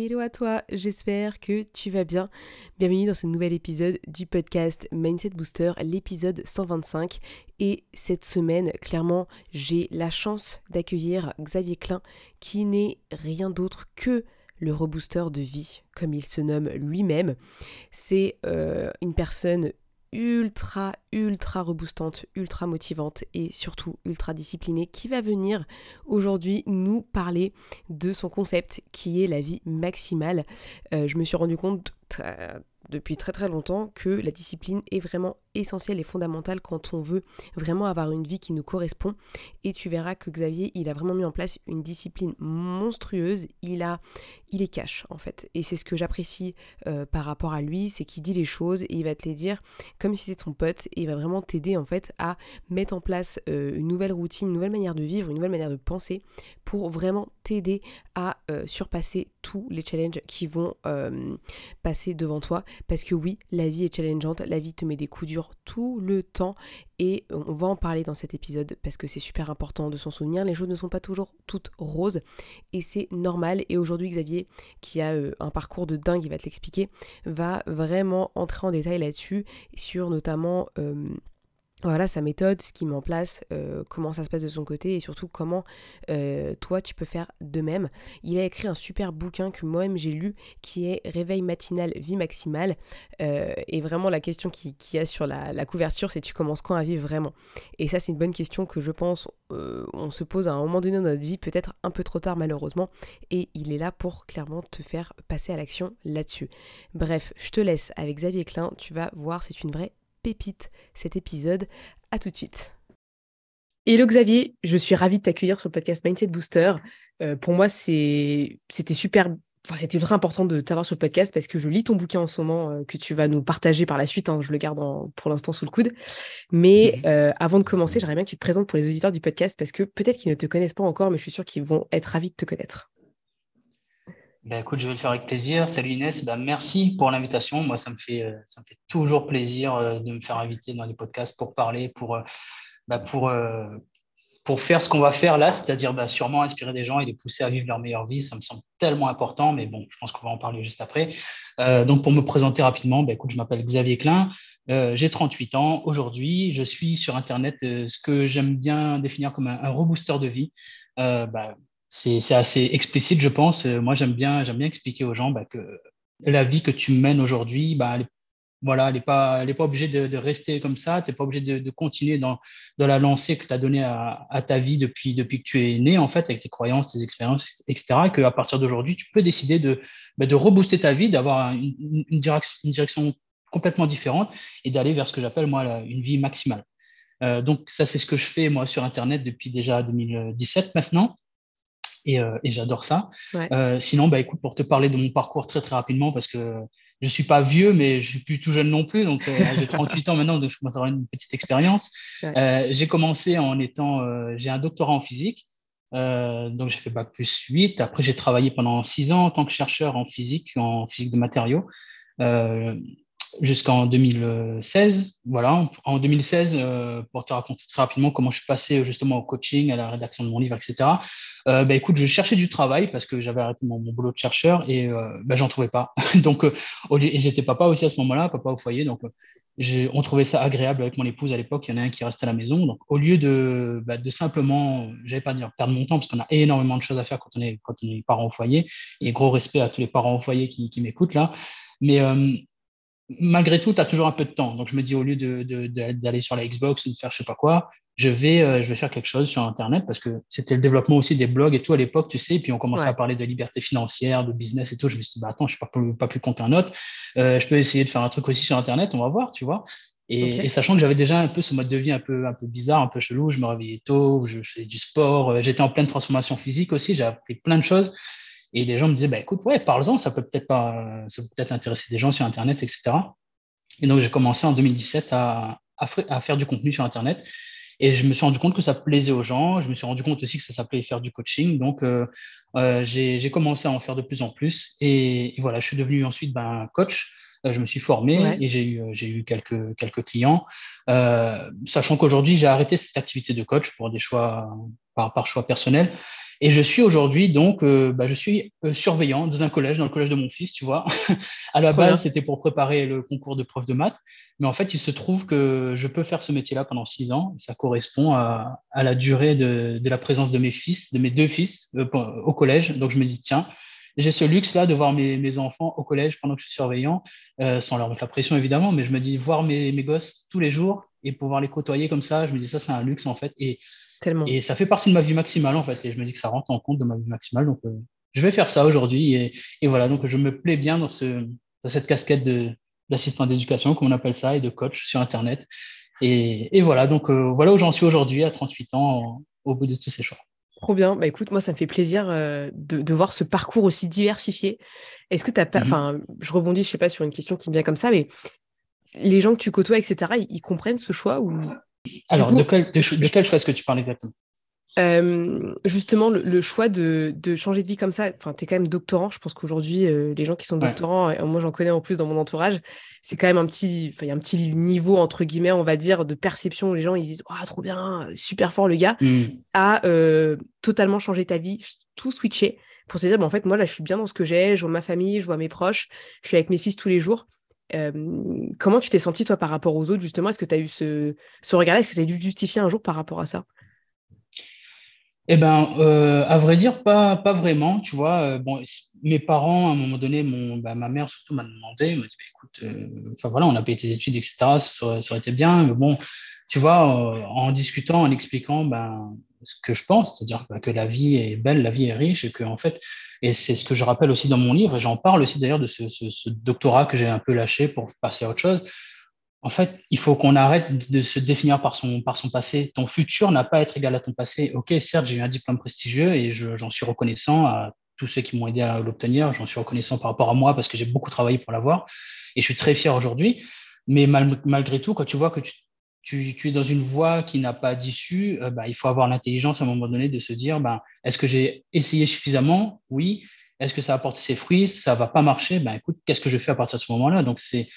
Hello à toi, j'espère que tu vas bien. Bienvenue dans ce nouvel épisode du podcast Mindset Booster, l'épisode 125. Et cette semaine, clairement, j'ai la chance d'accueillir Xavier Klein, qui n'est rien d'autre que le rebooster de vie, comme il se nomme lui-même. C'est euh, une personne ultra, ultra reboostante, ultra motivante et surtout ultra disciplinée qui va venir aujourd'hui nous parler de son concept qui est la vie maximale. Euh, je me suis rendu compte depuis très très longtemps que la discipline est vraiment essentielle et fondamentale quand on veut vraiment avoir une vie qui nous correspond. Et tu verras que Xavier, il a vraiment mis en place une discipline monstrueuse. Il a, il est cash en fait. Et c'est ce que j'apprécie euh, par rapport à lui, c'est qu'il dit les choses et il va te les dire comme si c'était ton pote et il va vraiment t'aider en fait à mettre en place euh, une nouvelle routine, une nouvelle manière de vivre, une nouvelle manière de penser pour vraiment t'aider à euh, surpasser tous les challenges qui vont passer devant toi parce que oui, la vie est challengeante, la vie te met des coups durs tout le temps et on va en parler dans cet épisode parce que c'est super important de s'en souvenir. Les choses ne sont pas toujours toutes roses et c'est normal. Et aujourd'hui, Xavier, qui a euh, un parcours de dingue, il va te l'expliquer, va vraiment entrer en détail là-dessus sur notamment... Euh, voilà sa méthode, ce qu'il met place, euh, comment ça se passe de son côté et surtout comment euh, toi tu peux faire de même. Il a écrit un super bouquin que moi-même j'ai lu qui est Réveil matinal, vie maximale. Euh, et vraiment la question qui, qui a sur la, la couverture c'est tu commences quand à vivre vraiment? Et ça c'est une bonne question que je pense on se pose à un moment donné dans notre vie, peut-être un peu trop tard malheureusement. Et il est là pour clairement te faire passer à l'action là-dessus. Bref, je te laisse avec Xavier Klein, tu vas voir c'est une vraie pépite cet épisode. À tout de suite. Hello Xavier, je suis ravie de t'accueillir sur le podcast Mindset Booster. Euh, pour moi, c'était super, enfin, c'était ultra important de t'avoir sur le podcast parce que je lis ton bouquin en ce moment euh, que tu vas nous partager par la suite. Hein, je le garde pour l'instant sous le coude. Mais mhm. euh, avant de commencer, j'aimerais bien que tu te présentes pour les auditeurs du podcast parce que peut-être qu'ils ne te connaissent pas encore, mais je suis sûre qu'ils vont être ravis de te connaître. Ben, écoute, je vais le faire avec plaisir. Salut Inès, ben, merci pour l'invitation. Moi, ça me, fait, euh, ça me fait toujours plaisir euh, de me faire inviter dans les podcasts pour parler, pour, euh, ben, pour, pour faire ce qu'on va faire là, c'est-à-dire sûrement inspirer des gens et les pousser à vivre leur meilleure vie. Ça me semble tellement important, mais bon, je pense qu'on va en parler juste après. donc, pour me présenter rapidement, écoute, je m'appelle Xavier Klein. j'ai 38 ans. Aujourd'hui, je suis sur Internet ce que j'aime bien définir comme un, rebooster de vie. C'est assez explicite, je pense. Euh, moi, j'aime bien, bien expliquer aux gens bah, que la vie que tu mènes aujourd'hui, bah, elle, voilà, n'est pas, pas obligée de, rester comme ça. Tu n'es pas obligé de, continuer dans, dans, la lancée que tu as donnée à, ta vie depuis, depuis que tu es né, en fait, avec tes croyances, tes expériences, etc. Et qu'à partir d'aujourd'hui, tu peux décider de, bah, de rebooster ta vie, d'avoir une, direction, une direction complètement différente et d'aller vers ce que j'appelle, moi, une vie maximale. Euh, donc, ça, c'est ce que je fais, moi, sur Internet depuis déjà 2017 maintenant. Euh, et, j'adore ça. Euh, sinon, bah, écoute, pour te parler de mon parcours très très rapidement, parce que je ne suis pas vieux, mais je suis plus tout jeune non plus, donc euh, j'ai 38 ans maintenant, donc je commence à avoir une petite expérience. j'ai commencé en étant, j'ai un doctorat en physique, donc j'ai fait bac plus 8. Après, j'ai travaillé pendant 6 ans en tant que chercheur en physique, en physique de matériaux jusqu'en 2016. Voilà, en 2016, euh, pour te raconter très rapidement comment je suis passé justement au coaching, à la rédaction de mon livre, etc. Euh, bah, écoute, je cherchais du travail parce que j'avais arrêté mon, boulot de chercheur et euh, bah, j'en trouvais pas. donc, euh, et j'étais papa aussi à ce moment-là, papa au foyer. Donc, on trouvait ça agréable avec mon épouse à l'époque. Il y en a un qui restait à la maison. Donc, au lieu de, bah, de simplement, pas dire perdre mon temps parce qu'on a énormément de choses à faire quand on est, quand on est parent au foyer. Et gros respect à tous les parents au foyer qui, qui m'écoutent là. Mais malgré tout, tu as toujours un peu de temps. Donc, je me dis, au lieu d'aller sur la Xbox ou de faire je sais pas quoi, je vais, euh, je vais faire quelque chose sur Internet parce que c'était le développement aussi des blogs et tout à l'époque, tu sais. Et puis, on commençait à parler de liberté financière, de business et tout. Je me suis dit, bah, attends, je ne suis pas, plus compter un autre. Euh, je peux essayer de faire un truc aussi sur Internet, on va voir, tu vois. Et, sachant que j'avais déjà un peu ce mode de vie un peu, un peu bizarre, un peu chelou, je me réveillais tôt, je, faisais du sport, euh, j'étais en pleine transformation physique aussi, j'ai appris plein de choses. Et les gens me disaient, bah, écoute, ouais, parle-en, ça peut peut-être pas, ça peut peut-être intéresser des gens sur Internet, etc. Et donc, j'ai commencé en 2017 à, à, faire du contenu sur Internet. Et je me suis rendu compte que ça plaisait aux gens. Je me suis rendu compte aussi que ça s'appelait faire du coaching. Donc, euh, euh, j'ai commencé à en faire de plus en plus. Et, voilà, je suis devenu ensuite ben, coach. Euh, je me suis formé et j'ai eu, quelques, quelques clients. sachant qu'aujourd'hui, j'ai arrêté cette activité de coach pour des choix, par, par choix personnels. Et je suis aujourd'hui donc, euh, bah, je suis euh, surveillant dans un collège, dans le collège de mon fils, tu vois. à la base, c'était pour préparer le concours de prof de maths, mais en fait, il se trouve que je peux faire ce métier-là pendant six ans. Ça correspond à, à la durée de, de, la présence de mes fils, de mes deux fils euh, au collège. Donc, je me dis tiens, j'ai ce luxe-là de voir mes, mes, enfants au collège pendant que je suis surveillant, sans leur mettre la pression évidemment, mais je me dis voir mes, mes gosses tous les jours et pouvoir les côtoyer comme ça, je me dis ça, c'est un luxe en fait. Et et ça fait partie de ma vie maximale, en fait. Et je me dis que ça rentre en compte de ma vie maximale. Donc, euh, je vais faire ça aujourd'hui. Et, et, voilà, donc je me plais bien dans, ce, dans cette casquette d'assistant d'éducation, comme on appelle ça, et de coach sur Internet. Et, et voilà, donc euh, voilà où j'en suis aujourd'hui, à 38 ans, au bout de tous ces choix. Trop bien. Bah écoute, moi, ça me fait plaisir euh, de, de, voir ce parcours aussi diversifié. Est-ce que tu as pas. Mm-hmm. Enfin, je rebondis, je sais pas, sur une question qui me vient comme ça, mais les gens que tu côtoies, etc., ils, ils comprennent ce choix ou alors, de, quel, de, choix est-ce que tu parles exactement? Euh, justement, le, choix de, changer de vie comme ça, enfin, tu es quand même doctorant. Je pense qu'aujourd'hui, euh, les gens qui sont doctorants, moi j'en connais en plus dans mon entourage, c'est quand même un petit, il y a un petit niveau, entre guillemets, on va dire, de perception où les gens ils disent Ah, trop bien, super fort le gars, hmm. à euh, totalement changer ta vie, tout switcher pour se dire bah, En fait, moi là, je suis bien dans ce que j'ai, je vois ma famille, je vois mes proches, je suis avec mes fils tous les jours comment tu t'es senti toi par rapport aux autres justement? Est-ce que tu as eu ce, ce regard-là? Est-ce que tu as dû justifier un jour par rapport à ça? Eh ben, euh, à vrai dire, pas, pas vraiment. Tu vois, euh, bon, mes parents, à un moment donné, mon, bah, ma mère surtout m'a demandé, m'a dit, bah, écoute, euh, enfin voilà, on a payé tes études, etc. Ça, aurait été bien, mais bon, tu vois, en discutant, en expliquant, ben, ce que je pense, c'est-à-dire bah, que la vie est belle, la vie est riche, et que en fait, et c'est ce que je rappelle aussi dans mon livre, et j'en parle aussi d'ailleurs de ce, doctorat que j'ai un peu lâché pour passer à autre chose. En fait, il faut qu'on arrête de se définir par son, par son passé. Ton futur n'a pas à être égal à ton passé. Ok, certes, j'ai eu un diplôme prestigieux et j'en suis reconnaissant à tous ceux qui m'ont aidé à l'obtenir. J'en suis reconnaissant par rapport à moi parce que j'ai beaucoup travaillé pour l'avoir et je suis très fier aujourd'hui. Mais malgré tout, quand tu vois que tu tu, es dans une voie qui n'a pas d'issue, euh, bah, il faut avoir l'intelligence à un moment donné de se dire, bah, est-ce que j'ai essayé suffisamment? Oui. Est-ce que ça a porté ses fruits? Ça va pas marcher? Ben écoute, qu'est-ce que je fais à partir de ce moment-là? Donc c'est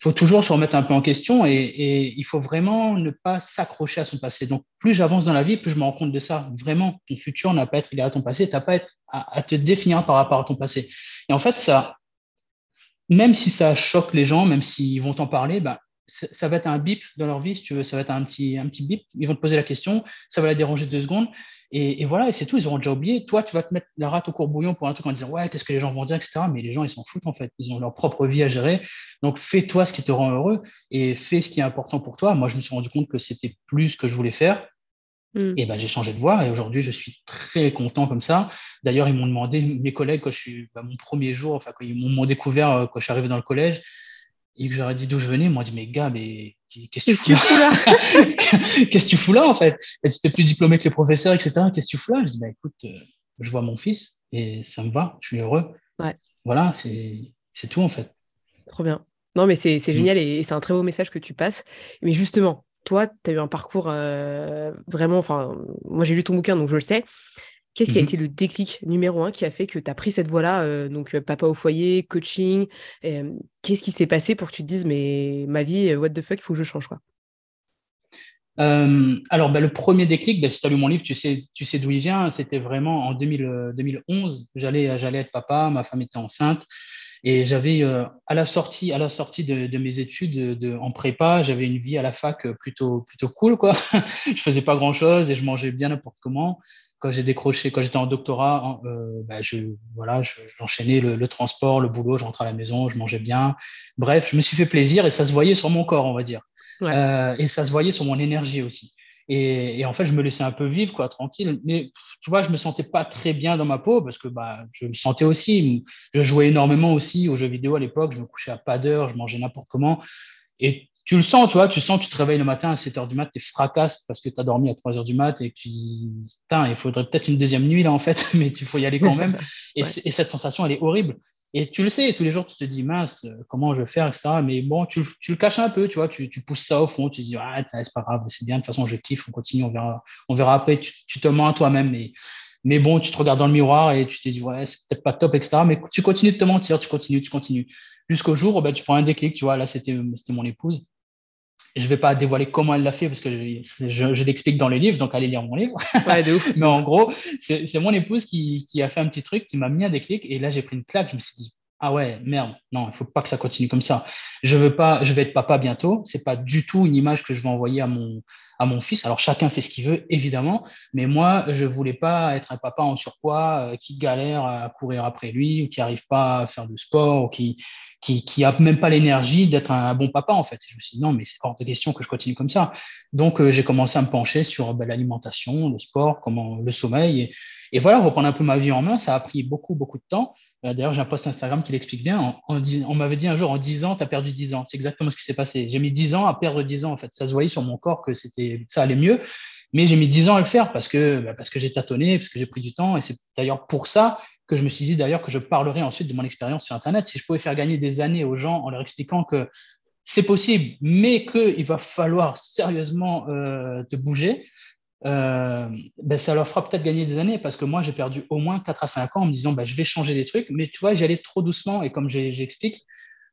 faut toujours se remettre un peu en question et, il faut vraiment ne pas s'accrocher à son passé. Donc, plus j'avance dans la vie, plus je me rends compte de ça. Vraiment, ton futur n'a pas à être égal à ton passé, tu n'as pas à, te définir par rapport à ton passé. Et en fait, ça, même si ça choque les gens, même s'ils vont t'en parler, ben, ça va être un bip dans leur vie, si tu veux, ça va être un petit, un petit bip. Ils vont te poser la question, ça va la déranger deux secondes. Et, voilà, et c'est tout, ils auront déjà oublié. Toi, tu vas te mettre la rate au courbouillon pour un truc en disant Ouais, qu'est-ce que les gens vont dire, etc. Mais les gens, ils s'en foutent en fait. Ils ont leur propre vie à gérer. Donc, fais-toi ce qui te rend heureux et fais ce qui est important pour toi. Moi, je me suis rendu compte que c'était plus ce que je voulais faire. Mm. Et ben, j'ai changé de voie et aujourd'hui, je suis très content comme ça. D'ailleurs, ils m'ont demandé, mes collègues, quand je suis, bah, mon premier jour, enfin, quand ils m'ont découvert euh, quand je suis arrivé dans le collège, et que j'aurais dit d'où je venais, ils m'ont dit Mais gars, mais qu'est-ce que tu fous là Qu'est-ce que tu fous là en fait? Et c'était plus diplômé que les professeurs, etc. Qu'est-ce que tu fous là? Je dis bah, écoute, euh, je vois mon fils et ça me va, je suis heureux. Ouais. Voilà, c'est tout en fait. Trop bien. Non, mais c'est mm. génial et, c'est un très beau message que tu passes. Mais justement, toi, tu as eu un parcours euh, vraiment. Enfin, moi, j'ai lu ton bouquin, donc je le sais. Qu'est-ce qui a mmh été le déclic numéro un qui a fait que tu as pris cette voie-là, euh, donc euh, papa au foyer, coaching Qu'est-ce qui s'est passé pour que tu te dises, mais ma vie, euh, what the fuck, il faut que je change quoi? Alors, bah, le premier déclic, bah, si tu as lu mon livre, tu sais, tu sais d'où il vient. C'était vraiment en 2011. J'allais, j'allais être papa, ma femme était enceinte. Et j'avais, à la sortie, à la sortie de, mes études de, en prépa, j'avais une vie à la fac plutôt, plutôt cool. Quoi. je faisais pas grand-chose et je mangeais bien n'importe comment quand j'ai décroché, quand j'étais en doctorat, euh, bah, je, voilà, j'enchaînais le, transport, le boulot, je rentrais à la maison, je mangeais bien. Bref, je me suis fait plaisir et ça se voyait sur mon corps, on va dire. Euh, et ça se voyait sur mon énergie aussi. Et, en fait, je me laissais un peu vivre, quoi, tranquille. Mais tu vois, je me sentais pas très bien dans ma peau parce que bah, je me sentais aussi. Je jouais énormément aussi aux jeux vidéo à l'époque. Je me couchais à pas d'heure, je mangeais n'importe comment. Et tu le sens, tu vois, tu sens, tu te réveilles le matin à 7 h du mat, tu es fracasse parce que tu as dormi à 3 h du mat et que tu dis, putain, il faudrait peut-être une deuxième nuit là en fait, mais il faut y aller quand même. Et, cette sensation, elle est horrible. Et tu le sais, tous les jours, tu te dis, mince, comment je vais faire, etc. Mais bon, tu, le caches un peu, tu vois, tu, pousses ça au fond, tu te dis, ah, c'est pas grave, c'est bien, de toute façon, je kiffe, on continue, on verra, on verra après, tu, te mens à toi-même. Mais, mais bon, tu te regardes dans le miroir et tu te dis, ouais, c'est peut-être pas top, etc. Mais tu continues de te mentir, tu continues, tu continues. Jusqu'au jour où ben, tu prends un déclic, tu vois, là, c'était mon épouse. Je ne vais pas dévoiler comment elle l'a fait parce que je, l'explique dans le livre, donc allez lire mon livre. Mais en gros, c'est mon épouse qui, a fait un petit truc qui m'a mis un déclic et là j'ai pris une claque. Je me suis dit ah ouais merde non il faut pas que ça continue comme ça. Je veux pas, je vais être papa bientôt. C'est pas du tout une image que je vais envoyer à mon à mon fils. Alors chacun fait ce qu'il veut évidemment, mais moi je voulais pas être un papa en surpoids euh, qui galère à courir après lui ou qui arrive pas à faire de sport ou qui qui, qui a même pas l'énergie d'être un, bon papa en fait. je me suis dit non mais c'est hors de question que je continue comme ça. Donc euh, j'ai commencé à me pencher sur ben, l'alimentation, le sport, comment le sommeil et, et, voilà reprendre un peu ma vie en main. Ça a pris beaucoup beaucoup de temps. Euh, d'ailleurs j'ai un post Instagram qui l'explique bien. On, on m'avait dit un jour en 10 ans tu as perdu 10 ans. C'est exactement ce qui s'est passé. J'ai mis 10 ans à perdre 10 ans en fait. Ça se voyait sur mon corps que c'était ça allait mieux. Mais j'ai mis 10 ans à le faire parce que, bah, parce que j'ai tâtonné, parce que j'ai pris du temps. Et c'est d'ailleurs pour ça que je me suis dit d'ailleurs que je parlerai ensuite de mon expérience sur Internet. Si je pouvais faire gagner des années aux gens en leur expliquant que c'est possible, mais qu'il va falloir sérieusement euh, te bouger, euh, ben ça leur fera peut-être gagner des années parce que moi, j'ai perdu au moins 4 à 5 ans en me disant ben, je vais changer des trucs, mais tu vois, j'allais trop doucement et comme j'explique,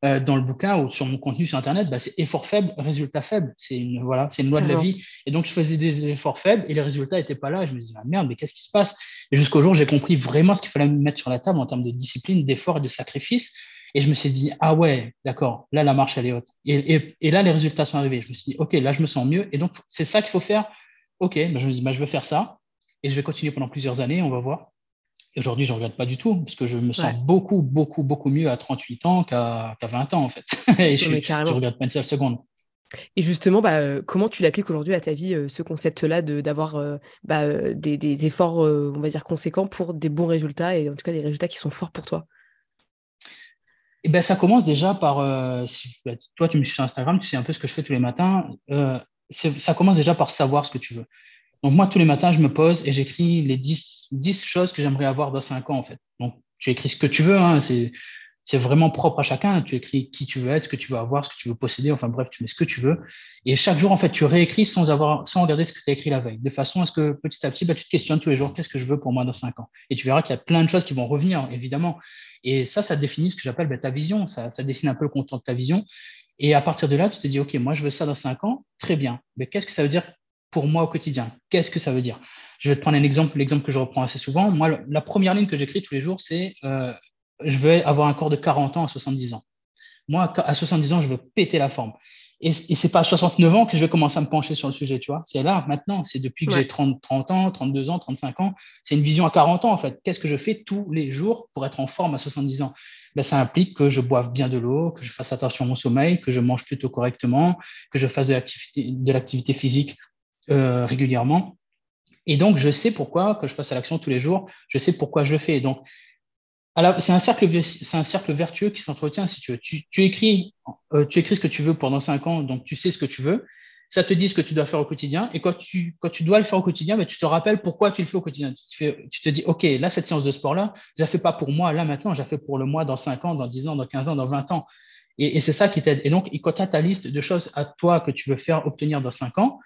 euh, dans le bouquin ou sur mon contenu sur Internet, bah, c'est effort faible, résultat faible. C'est une, voilà, c'est une loi de la vie. Et donc, je faisais des efforts faibles et les résultats n'étaient pas là. Et je me disais, ah, merde, mais qu'est-ce qui se passe? Et jusqu'au jour, j'ai compris vraiment ce qu'il fallait me mettre sur la table en termes de discipline, d'effort et de sacrifice. Et je me suis dit, ah ouais, d'accord, là, la marche, elle est haute. Et, et, là, les résultats sont arrivés. Je me suis dit, OK, là, je me sens mieux. Et donc, c'est ça qu'il faut faire. OK, bah, je me dis, bah, je veux faire ça. Et je vais continuer pendant plusieurs années, on va voir. Aujourd'hui, je ne regrette pas du tout, parce que je me sens beaucoup, beaucoup, beaucoup mieux à 38 ans qu'à 20 ans, en fait. et je ne regrette pas une seule seconde. Et justement, bah, euh, comment tu l'appliques aujourd'hui à ta vie, euh, ce concept-là d'avoir euh, bah, des, efforts, on va dire, conséquents pour des bons résultats, et en tout cas des résultats qui sont forts pour toi? Et eh ben, Ça commence déjà par, si, bah, toi tu me suis sur Instagram, tu sais un peu ce que je fais tous les matins, ça commence déjà par savoir ce que tu veux. Donc, moi, tous les matins, je me pose et j'écris les 10, 10 choses que j'aimerais avoir dans 5 ans, en fait. Donc, tu écris ce que tu veux, hein, c'est, vraiment propre à chacun. Tu écris qui tu veux être, ce que tu veux avoir, ce que tu veux posséder, enfin bref, tu mets ce que tu veux. Et chaque jour, en fait, tu réécris sans, avoir, sans regarder ce que tu as écrit la veille, de façon à ce que petit à petit, bah, tu te questionnes tous les jours, qu'est-ce que je veux pour moi dans 5 ans? Et tu verras qu'il y a plein de choses qui vont revenir, évidemment. Et ça, ça définit ce que j'appelle bah, ta vision, ça, dessine un peu le contour de ta vision. Et à partir de là, tu te dis, OK, moi, je veux ça dans 5 ans, très bien. Mais qu'est-ce que ça veut dire pour moi au quotidien. Qu'est-ce que ça veut dire? Je vais te prendre un exemple, l'exemple que je reprends assez souvent. Moi, la première ligne que j'écris tous les jours, c'est euh, je veux avoir un corps de 40 ans à 70 ans. Moi, à 70 ans, je veux péter la forme. Et, et c'est pas à 69 ans que je vais commencer à me pencher sur le sujet, tu vois. C'est là, maintenant. C'est depuis que j'ai 30, 30 ans, 32 ans, 35 ans. C'est une vision à 40 ans, en fait. Qu'est-ce que je fais tous les jours pour être en forme à 70 ans? Ben, Ça implique que je boive bien de l'eau, que je fasse attention à mon sommeil, que je mange plutôt correctement, que je fasse de l'activité physique euh, régulièrement. Et donc, je sais pourquoi, que je passe à l'action tous les jours, je sais pourquoi je fais. Donc, c'est un cercle, un cercle vertueux qui s'entretient, si tu veux. Tu, écris, euh, tu écris ce que tu veux pendant cinq ans, donc tu sais ce que tu veux. Ça te dit ce que tu dois faire au quotidien. Et quand tu, quand tu dois le faire au quotidien, ben, tu te rappelles pourquoi tu le fais au quotidien. Tu te, dis, OK, là, cette séance de sport-là, je ne la fais pas pour moi, là, maintenant, je la fais pour le mois, dans cinq ans, dans dix ans, dans quinze ans, dans vingt ans. Et, c'est ça qui t'aide. Et donc, quand tu as ta liste de choses à toi que tu veux faire obtenir dans cinq ans,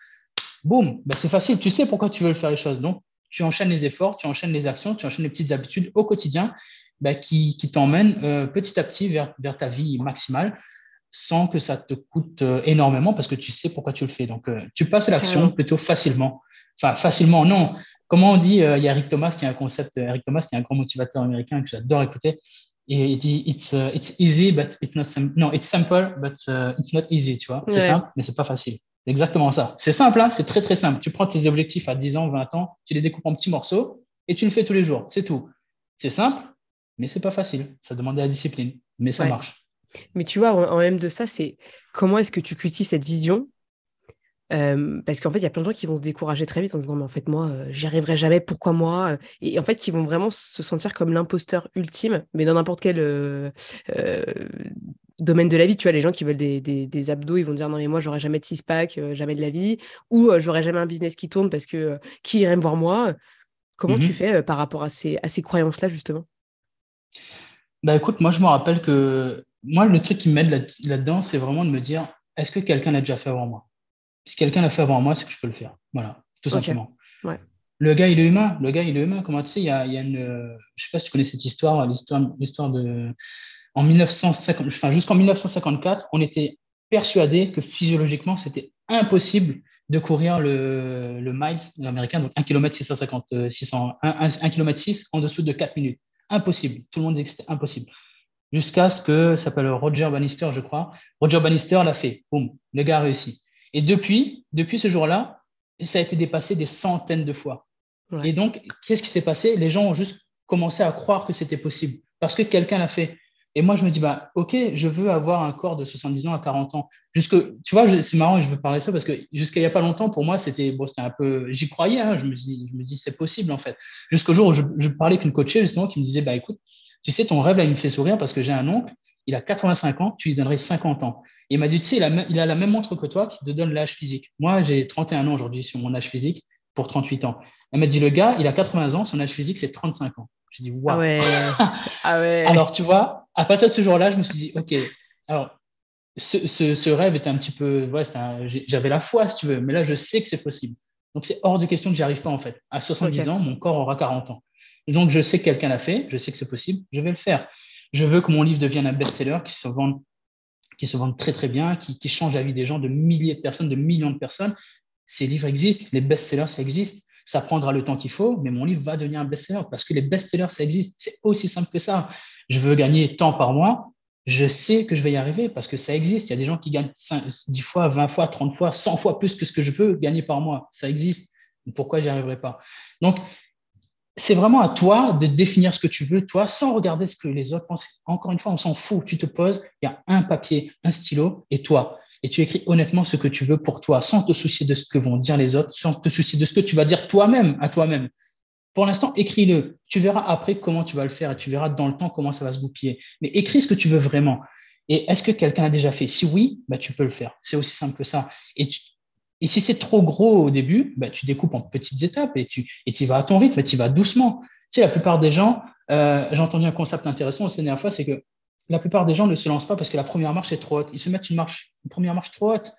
boum, ben, c'est facile. Tu sais pourquoi tu veux faire les choses. Donc, tu enchaînes les efforts, tu enchaînes les actions, tu enchaînes les petites habitudes au quotidien ben, qui, qui t'emmènent euh, petit à petit vers, vers, ta vie maximale sans que ça te coûte euh, énormément parce que tu sais pourquoi tu le fais. Donc, euh, tu passes à l'action plutôt facilement. Enfin, facilement, non. Comment on dit Il y a Eric Thomas qui a un concept, Eric Thomas qui est un grand motivateur américain que j'adore écouter. Et il dit it's, it's easy, but it's not simple. Non, it's simple, but it's not easy, tu vois. C'est simple, mais c'est pas facile. C'est exactement ça. C'est simple, hein c'est très très simple. Tu prends tes objectifs à 10 ans, 20 ans, tu les découpes en petits morceaux et tu le fais tous les jours. C'est tout. C'est simple, mais c'est pas facile. Ça demande de la discipline, mais ça marche. Mais tu vois, en, même de ça, c'est comment est-ce que tu cultives cette vision euh, parce qu'en fait, il y a plein de gens qui vont se décourager très vite en disant, mais en fait, moi, euh, j'y arriverai jamais, pourquoi moi Et en fait, qui vont vraiment se sentir comme l'imposteur ultime, mais dans n'importe quel euh, domaine de la vie. Tu vois, les gens qui veulent des, des, abdos, ils vont dire non, mais moi, j'aurai jamais de six-pack, euh, jamais de la vie, ou euh, j'aurai jamais un business qui tourne parce que euh, qui irait me voir moi Comment tu mmh fais par rapport à ces, à ces croyances-là, justement? Bah écoute, moi je me rappelle que moi le truc qui m'aide là-dedans, c'est vraiment de me dire est-ce que quelqu'un l'a déjà fait avant moi? Si quelqu'un l'a fait avant moi, c'est que je peux le faire. Voilà, tout simplement. Le gars, il est humain. Le gars, il est humain. Comment tu sais, il y a, il y a une. Je sais pas si tu connais cette histoire, l'histoire, l'histoire de. En 1950, enfin, jusqu'en 1954, on était persuadé que physiologiquement, c'était impossible de courir le, le miles américain, donc 1 km 650, 600, 1, km 6 en dessous de 4 minutes. Impossible. Tout le monde disait que c'était impossible. Jusqu'à ce que, ça s'appelle Roger Bannister, je crois. Roger Bannister l'a fait. Boum, le gars a réussi. Et depuis, depuis ce jour-là, ça a été dépassé des centaines de fois. Et donc, qu'est-ce qui s'est passé? Les gens ont juste commencé à croire que c'était possible parce que quelqu'un l'a fait. Et moi, je me dis, bah, OK, je veux avoir un corps de 70 ans à 40 ans. Jusque, tu vois, c'est marrant, je veux parler de ça parce que jusqu'à il n'y a pas longtemps, pour moi, c'était bon, un peu. J'y croyais, hein, je me dis, je me dis c'est possible en fait. Jusqu'au jour où je, je parlais qu'une coachée justement qui me disait, bah, écoute, tu sais, ton rêve là, il me fait sourire parce que j'ai un oncle, il a 85 ans, tu lui donnerais 50 ans. Et il m'a dit, tu sais, il a, il a la même montre que toi qui te donne l'âge physique. Moi, j'ai 31 ans aujourd'hui sur mon âge physique pour 38 ans. Elle m'a dit, le gars, il a 80 ans, son âge physique, c'est 35 ans. Je dis, waouh. Ah ouais. Alors, tu vois, à partir de ce jour-là, je me suis dit, OK, alors, ce, rêve était un petit peu, ouais, j'avais la foi, si tu veux, mais là, je sais que c'est possible. Donc, c'est hors de question que j'y arrive pas, en fait. À 70 ans, mon corps aura 40 ans. Donc, je sais que quelqu'un l'a fait, je sais que c'est possible, je vais le faire. Je veux que mon livre devienne un best-seller, qui se vende qui se vendent très très bien, qui, qui change la vie des gens, de milliers de personnes, de millions de personnes. Ces livres existent, les best-sellers, ça existe. Ça prendra le temps qu'il faut, mais mon livre va devenir un best-seller parce que les best-sellers, ça existe. C'est aussi simple que ça. Je veux gagner tant par mois, je sais que je vais y arriver parce que ça existe. Il y a des gens qui gagnent 10 fois, 20 fois, 30 fois, 100 fois plus que ce que je veux gagner par mois. Ça existe. Pourquoi j'y arriverai pas? Donc, c'est vraiment à toi de définir ce que tu veux, toi, sans regarder ce que les autres pensent. Encore une fois, on s'en fout. Tu te poses, il y a un papier, un stylo et toi et tu écris honnêtement ce que tu veux pour toi, sans te soucier de ce que vont dire les autres, sans te soucier de ce que tu vas dire toi-même à toi-même. Pour l'instant, écris-le. Tu verras après comment tu vas le faire et tu verras dans le temps comment ça va se goupiller. Mais écris ce que tu veux vraiment. Et est-ce que quelqu'un a déjà fait? Si oui, bah, tu peux le faire. C'est aussi simple que ça. Et, si c'est trop gros au début, bah, tu découpes en petites étapes et tu et y vas à ton rythme, tu y vas doucement. Tu sais, la plupart des gens, euh, j'ai entendu un concept intéressant la dernière fois, c'est que la plupart des gens ne se lancent pas parce que la première marche est trop haute. Ils se mettent une, marche, une première marche trop haute.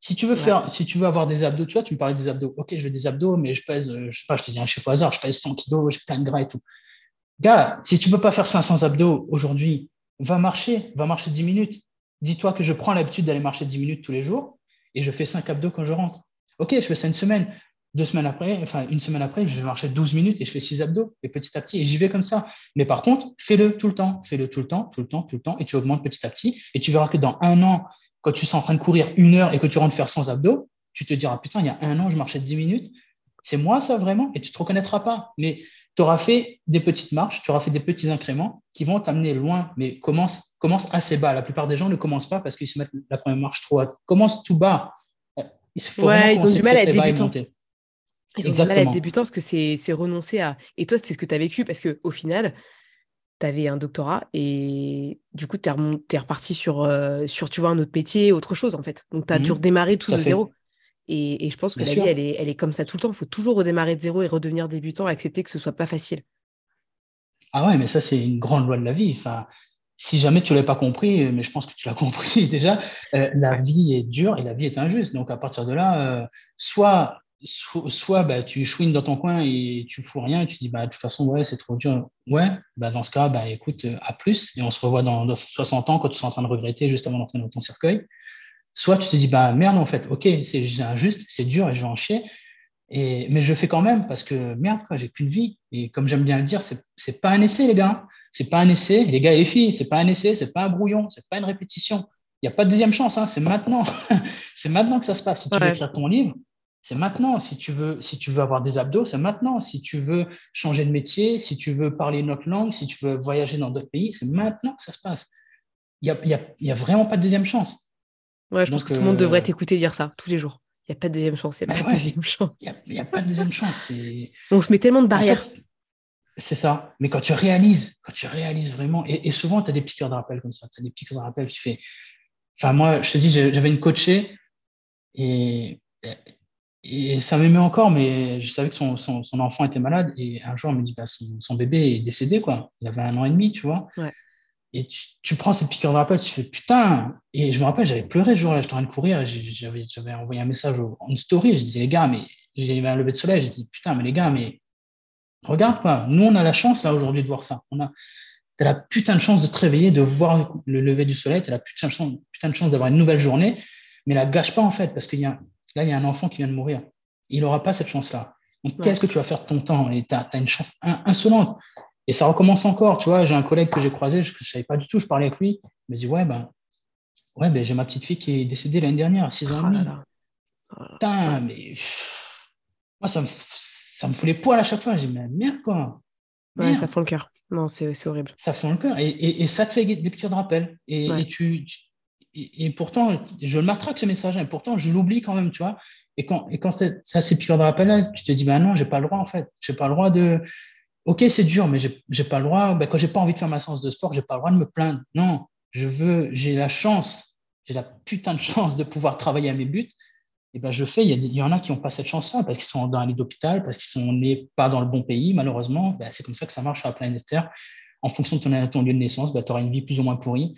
Si tu veux faire, si tu veux avoir des abdos, tu vois, tu me parlais des abdos. Ok, je veux des abdos, mais je pèse, euh, je sais pas, je te dis un chiffre au hasard, je pèse 100 kilos, j'ai plein de gras et tout. Gars, si tu peux pas faire 500 abdos aujourd'hui, va marcher, va marcher 10 minutes. Dis-toi que je prends l'habitude d'aller marcher 10 minutes tous les jours et je fais 5 abdos quand je rentre. Ok, je fais ça une semaine. Deux semaines après, enfin une semaine après, je vais marcher 12 minutes et je fais 6 abdos, et petit à petit, et j'y vais comme ça. Mais par contre, fais-le tout le temps, fais-le tout le temps, tout le temps, tout le temps, et tu augmentes petit à petit, et tu verras que dans un an, quand tu seras en train de courir une heure et que tu rentres faire 100 abdos, tu te diras, putain, il y a un an, je marchais 10 minutes, c'est moi ça vraiment, et tu ne te reconnaîtras pas. Mais tu auras fait des petites marches, tu auras fait des petits incréments qui vont t'amener loin, mais commence, commence assez bas. La plupart des gens ne commencent pas parce qu'ils se mettent la première marche trop haute. Commence tout bas. Il ouais, ils ont du mal à être débutants. Ils ont du mal à être débutants parce que c'est renoncer à. Et toi, c'est ce que tu as vécu parce qu'au final, tu avais un doctorat et du coup, tu es, reparti sur, euh, sur, tu vois, un autre métier, autre chose en fait. Donc, tu as dû mmh redémarrer tout, de zéro. Et, je pense que la vie, elle est, elle est comme ça tout le temps. Il faut toujours redémarrer de zéro et redevenir débutant, accepter que ce soit pas facile. Ah ouais, mais ça, c'est une grande loi de la vie. Enfin, si jamais tu ne l'as pas compris, mais je pense que tu l'as compris déjà, euh, la vie est dure et la vie est injuste. Donc, à partir de là, euh, soit soit bah, tu chouines dans ton coin et tu fous rien et tu dis bah, de toute façon ouais c'est trop dur. Ouais bah, dans ce cas bah, écoute euh, à plus et on se revoit dans, 60 ans quand tu seras en train de regretter juste avant d'entrer dans ton cercueil. Soit tu te dis bah merde en fait ok c'est injuste c'est dur et je vais en chier. Et, mais je fais quand même parce que merde quoi j'ai qu'une vie. Et comme j'aime bien le dire c'est pas un essai les gars c'est pas un essai les gars et les filles c'est pas un essai c'est pas un brouillon c'est pas une répétition. Il n'y a pas de deuxième chance, hein, c'est maintenant. c'est maintenant que ça se passe. Si tu veux écrire ton livre, c'est maintenant. Si tu, veux, si tu veux avoir des abdos, c'est maintenant. Si tu veux changer de métier, si tu veux parler une autre langue, si tu veux voyager dans d'autres pays, c'est maintenant que ça se passe. Il n'y a, y a, vraiment pas de deuxième chance. Ouais, je pense que tout le monde devrait euh, t'écouter dire ça tous les jours. Il n'y a pas de deuxième chance. Il n'y a pas de deuxième chance. Il n'y a, pas de deuxième chance. On se met tellement de barrières. c'est ça. Mais quand tu réalises, quand tu réalises vraiment, et, souvent, tu as des piqûres de rappel comme ça. Tu as des piqûres de rappel, tu fais. Enfin, moi, je te dis, j'avais une coachée et et ça m'aimait encore, mais je savais que son, son, enfant était malade. Et un jour, elle me dit bah, son, son, bébé est décédé, quoi. Il avait un an et demi, tu vois. et tu, prends cette piqûre de rappel, tu fais putain. Et je me rappelle, j'avais pleuré ce jour-là, j'étais en train de courir, j'avais envoyé un message en story, je disais, les gars, mais j'avais un lever de soleil, j'ai dit, putain, mais les gars, mais regarde quoi, nous on a la chance là aujourd'hui de voir ça. On a, as la putain de chance de te réveiller, de voir le lever du soleil, tu as la putain de chance, putain de chance d'avoir une nouvelle journée, mais la gâche pas en fait, parce qu'il y a, là, il y a un enfant qui vient de mourir. Il n'aura pas cette chance-là. Donc, qu'est-ce que tu vas faire de ton temps? Et tu as, une chance insolente. Et ça recommence encore, tu vois. J'ai un collègue que j'ai croisé, je ne savais pas du tout, je parlais avec lui. Il me dit Ouais, ben, ouais, ben, j'ai ma petite fille qui est décédée l'année dernière, à 6 ans demi. Oh Putain, mais moi, ça me, ça me fout les poils à chaque fois. Je dis Mais merde, quoi. Ouais, ça fond le cœur. Non, c'est horrible. Ça fond le cœur. Et, et, ça te fait des petits rappels. Et, et tu, et, pourtant, je le matraque ce message, et pourtant, je l'oublie quand même, tu vois. Et quand, et quand ça, piqûre de rappel, tu te dis, ben non, j'ai pas le droit, en fait. J'ai pas le droit de, Ok, c'est dur, mais j'ai pas le droit. Ben, quand j'ai pas envie de faire ma séance de sport, j'ai pas le droit de me plaindre. Non, je veux, j'ai la chance, j'ai la putain de chance de pouvoir travailler à mes buts. Et ben je fais. Il y, en a qui n'ont pas cette chance-là parce qu'ils sont dans un lit d'hôpital, parce qu'ils sont nés pas dans le bon pays, malheureusement. Ben, c'est comme ça que ça marche sur la planète Terre. En fonction de ton, ton lieu de naissance, ben, tu auras une vie plus ou moins pourrie.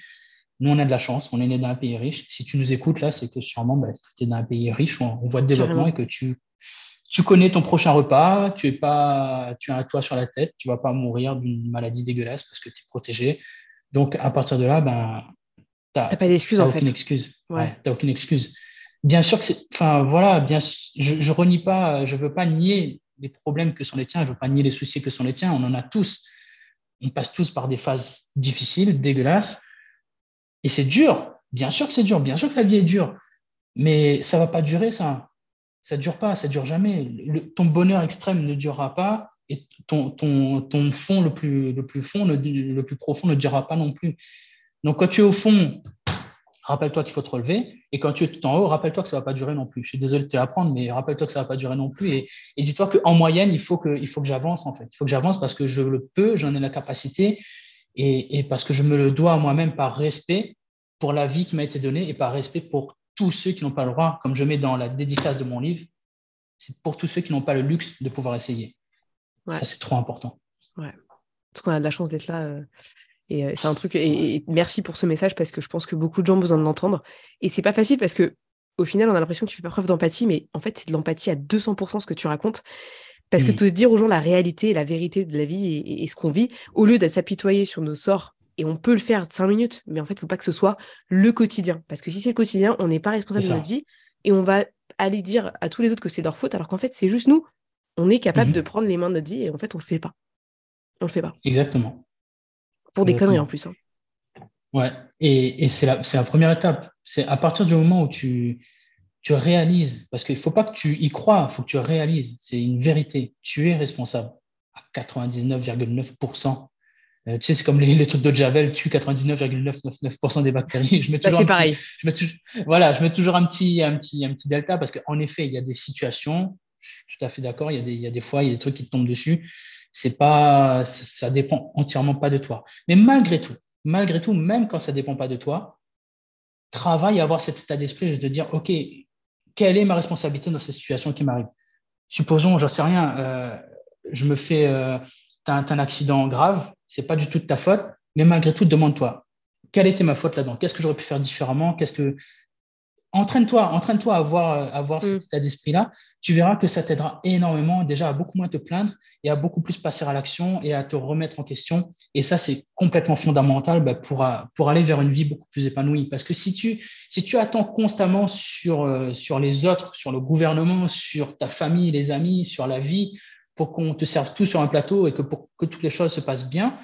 Nous, on a de la chance, on est né dans un pays riche. Si tu nous écoutes là, c'est que sûrement ben, tu es dans un pays riche, on, on voit de développement et que tu tu connais ton prochain repas, tu, es pas, tu as un toit sur la tête, tu vas pas mourir d'une maladie dégueulasse parce que tu es protégé. Donc, à partir de là, ben, tu n'as pas d'excuse en aucune Excuse. Ouais. tu n'as aucune excuse. Bien sûr que c'est. Enfin, voilà, bien, je ne renie pas, je ne veux pas nier les problèmes que sont les tiens, je ne veux pas nier les soucis que sont les tiens. On en a tous. On passe tous par des phases difficiles, dégueulasses. Et c'est dur. Bien sûr que c'est dur. Bien sûr que la vie est dure. Mais ça ne va pas durer, ça ça ne dure pas, ça ne dure jamais. ton bonheur extrême ne durera pas et ton, ton, ton fond le plus, le plus fond, le, plus profond ne durera pas non plus. Donc, quand tu es au fond, rappelle-toi qu'il faut te relever. Et quand tu es tout en haut, rappelle-toi que ça ne va pas durer non plus. Je suis désolé de te l'apprendre, mais rappelle-toi que ça ne va pas durer non plus. Et, dis-toi qu'en moyenne, il faut que, il faut que j'avance, en fait. Il faut que j'avance parce que je le peux, j'en ai la capacité et, et parce que je me le dois à moi-même par respect pour la vie qui m'a été donnée et par respect pour tous ceux qui n'ont pas le droit, comme je mets dans la dédicace de mon livre, c'est pour tous ceux qui n'ont pas le luxe de pouvoir essayer. Ça, c'est trop important. Ouais. Parce qu'on a de la chance d'être là. Euh, et euh, c'est un truc. Et, merci pour ce message parce que je pense que beaucoup de gens ont besoin de l'entendre. Et c'est pas facile parce que au final, on a l'impression que tu fais pas preuve d'empathie, mais en fait, c'est de l'empathie à 200% ce que tu racontes. Parce que mm. oses dire aux gens la réalité, la vérité de la vie et, et ce qu'on vit, au lieu de s'apitoyer sur nos sorts et on peut le faire cinq minutes, mais en fait, il ne faut pas que ce soit le quotidien. Parce que si c'est le quotidien, on n'est pas responsable de notre vie et on va aller dire à tous les autres que c'est leur faute, alors qu'en fait, c'est juste nous. On est capable de prendre les mains de notre vie et en fait, on ne le fait pas. On le fait pas. Exactement. Pour des conneries en plus. Hein. Ouais, et, c'est la, la, première étape. C'est à partir du moment où tu, tu réalises, parce qu'il ne faut pas que tu y crois, il faut que tu réalises, c'est une vérité. Tu es responsable à 99,9% euh, tu sais, c'est comme les, trucs de Javel, tue 99,999% des bactéries. Je mets bah, c'est pareil. je mets voilà, je mets toujours un petit, un petit, un petit delta parce qu'en effet, il y a des situations, je suis tout à fait d'accord, il, y a des, il y a des fois, il y a des trucs qui te tombent dessus. C'est pas, ça dépend entièrement pas de toi. Mais malgré tout, malgré tout, même quand ça dépend pas de toi, travaille à avoir cet état d'esprit de dire, OK, quelle est ma responsabilité dans cette situation qui m'arrive? Supposons, j'en sais rien, euh, je me fais, euh, un accident grave, c'est pas du tout de ta faute, mais malgré tout, demande-toi, quelle était ma faute là-dedans? Qu'est-ce que j'aurais pu faire différemment? Qu'est-ce que entraîne-toi, entraîne-toi à avoir, à avoir cet mm. état d'esprit-là. Tu verras que ça t'aidera énormément déjà à beaucoup moins te plaindre et à beaucoup plus passer à l'action et à te remettre en question. Et ça, c'est complètement fondamental bah, pour, pour aller vers une vie beaucoup plus épanouie. Parce que si tu, si tu attends constamment sur, euh, sur les autres, sur le gouvernement, sur ta famille, les amis, sur la vie, pour qu'on te serve tout sur un plateau et que pour que toutes les choses se passent bien,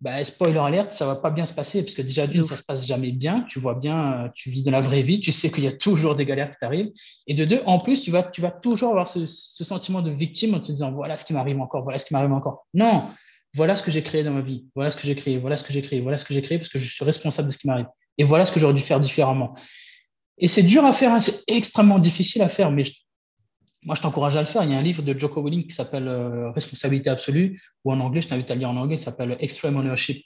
bah, spoiler alerte, ça va pas bien se passer parce que déjà d'une, ça se passe jamais bien. Tu vois bien, euh, tu vis de la vraie vie, tu sais qu'il y a toujours des galères qui t'arrivent. Et de deux, en plus, tu vas, tu vas toujours avoir ce, sentiment de victime en te disant voilà ce qui m'arrive encore, voilà ce qui m'arrive encore. Non, voilà ce que j'ai créé dans ma vie, voilà ce que j'ai créé, voilà ce que j'ai créé, voilà ce que j'ai créé parce que je suis responsable de ce qui m'arrive. Et voilà ce que j'aurais dû faire différemment. Et c'est dur à faire, hein, c'est extrêmement difficile à faire, mais moi, je t'encourage à le faire. Il y a un livre de Joko Willing qui s'appelle euh, Responsabilité absolue, ou en anglais, je t'invite à lire en anglais, il s'appelle Extreme Ownership.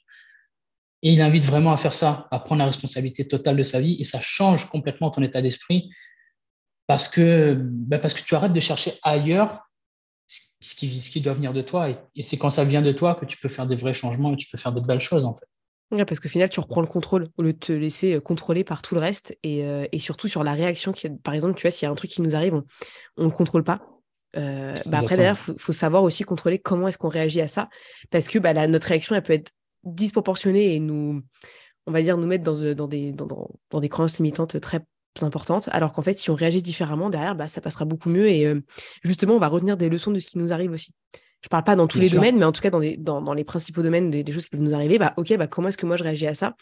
Et il invite vraiment à faire ça, à prendre la responsabilité totale de sa vie, et ça change complètement ton état d'esprit parce que, ben parce que tu arrêtes de chercher ailleurs ce qui, ce qui doit venir de toi. Et, c'est quand ça vient de toi que tu peux faire des vrais changements et tu peux faire de belles choses, en fait. Parce qu'au final, tu reprends le contrôle au lieu de te laisser contrôler par tout le reste et, surtout sur la réaction. Qui, par exemple, tu vois, s'il y a un truc qui nous arrive, on ne le contrôle pas. bah après, derrière, il faut, savoir aussi contrôler comment est-ce qu'on réagit à ça. Parce que bah, notre réaction, elle peut être disproportionnée et nous, on va dire, nous mettre dans, dans, des, dans, dans des croyances limitantes très importantes. Alors qu'en fait, si on réagit différemment, derrière, bah, ça passera beaucoup mieux. Et justement, on va retenir des leçons de ce qui nous arrive aussi je parle pas dans tous les domaines, mais en tout cas dans, dans, les principaux domaines des, choses qui peuvent nous arriver, bah ok, bah comment est-ce que moi je réagis à ça?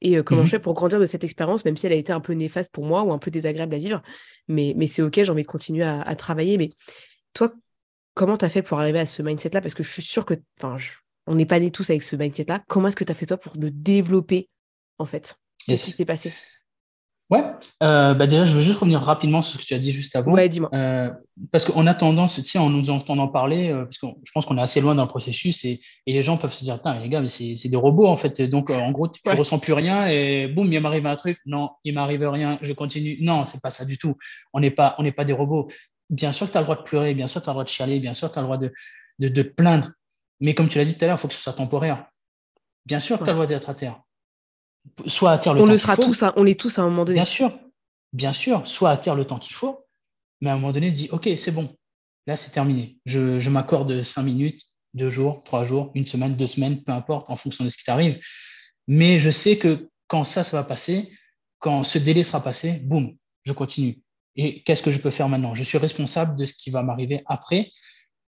Et euh, comment je mmh fais pour grandir de cette expérience, même si elle a été un peu néfaste pour moi ou un peu désagréable à vivre, mais, mais c'est ok, j'ai envie de continuer à, travailler. Mais toi, comment tu as fait pour arriver à ce mindset-là? Parce que je suis sûre que, on n'est pas nés tous avec ce mindset-là. Comment est-ce que tu as fait toi pour le développer en fait? Qu'est-ce qui s'est passé? Ouais, euh, bah déjà, je veux juste revenir rapidement sur ce que tu as dit juste avant. Ouais, dis-moi. Euh, parce qu'on a tendance, tu sais, en nous entendant parler, euh, parce que je pense qu'on est assez loin dans le processus et, et les gens peuvent se dire, les gars, mais c'est, des robots en fait. Donc, en gros, tu ne ressens plus rien et boum, il m'arrive un truc. Non, il m'arrive rien, je continue. Non, c'est pas ça du tout. On n'est pas, on pas des robots. Bien sûr que tu as le droit de pleurer, bien sûr que tu as le droit de chialer, bien sûr que tu as le droit de, de, de plaindre. Mais comme tu l'as dit tout à l'heure, il faut que ce soit temporaire. Bien sûr que tu as le droit d'être à terre soit à terre le on temps le sera tous, on l'est tous à un moment donné. Bien sûr, bien sûr, soit à terre le temps qu'il faut, mais à un moment donné, dis ok, c'est bon, là c'est terminé. Je, m'accorde cinq minutes, deux jours, trois jours, une semaine, deux semaines, peu importe, en fonction de ce qui t'arrive. Mais je sais que quand ça, ça va passer, quand ce délai sera passé, boum, je continue. Et qu'est-ce que je peux faire maintenant? Je suis responsable de ce qui va m'arriver après.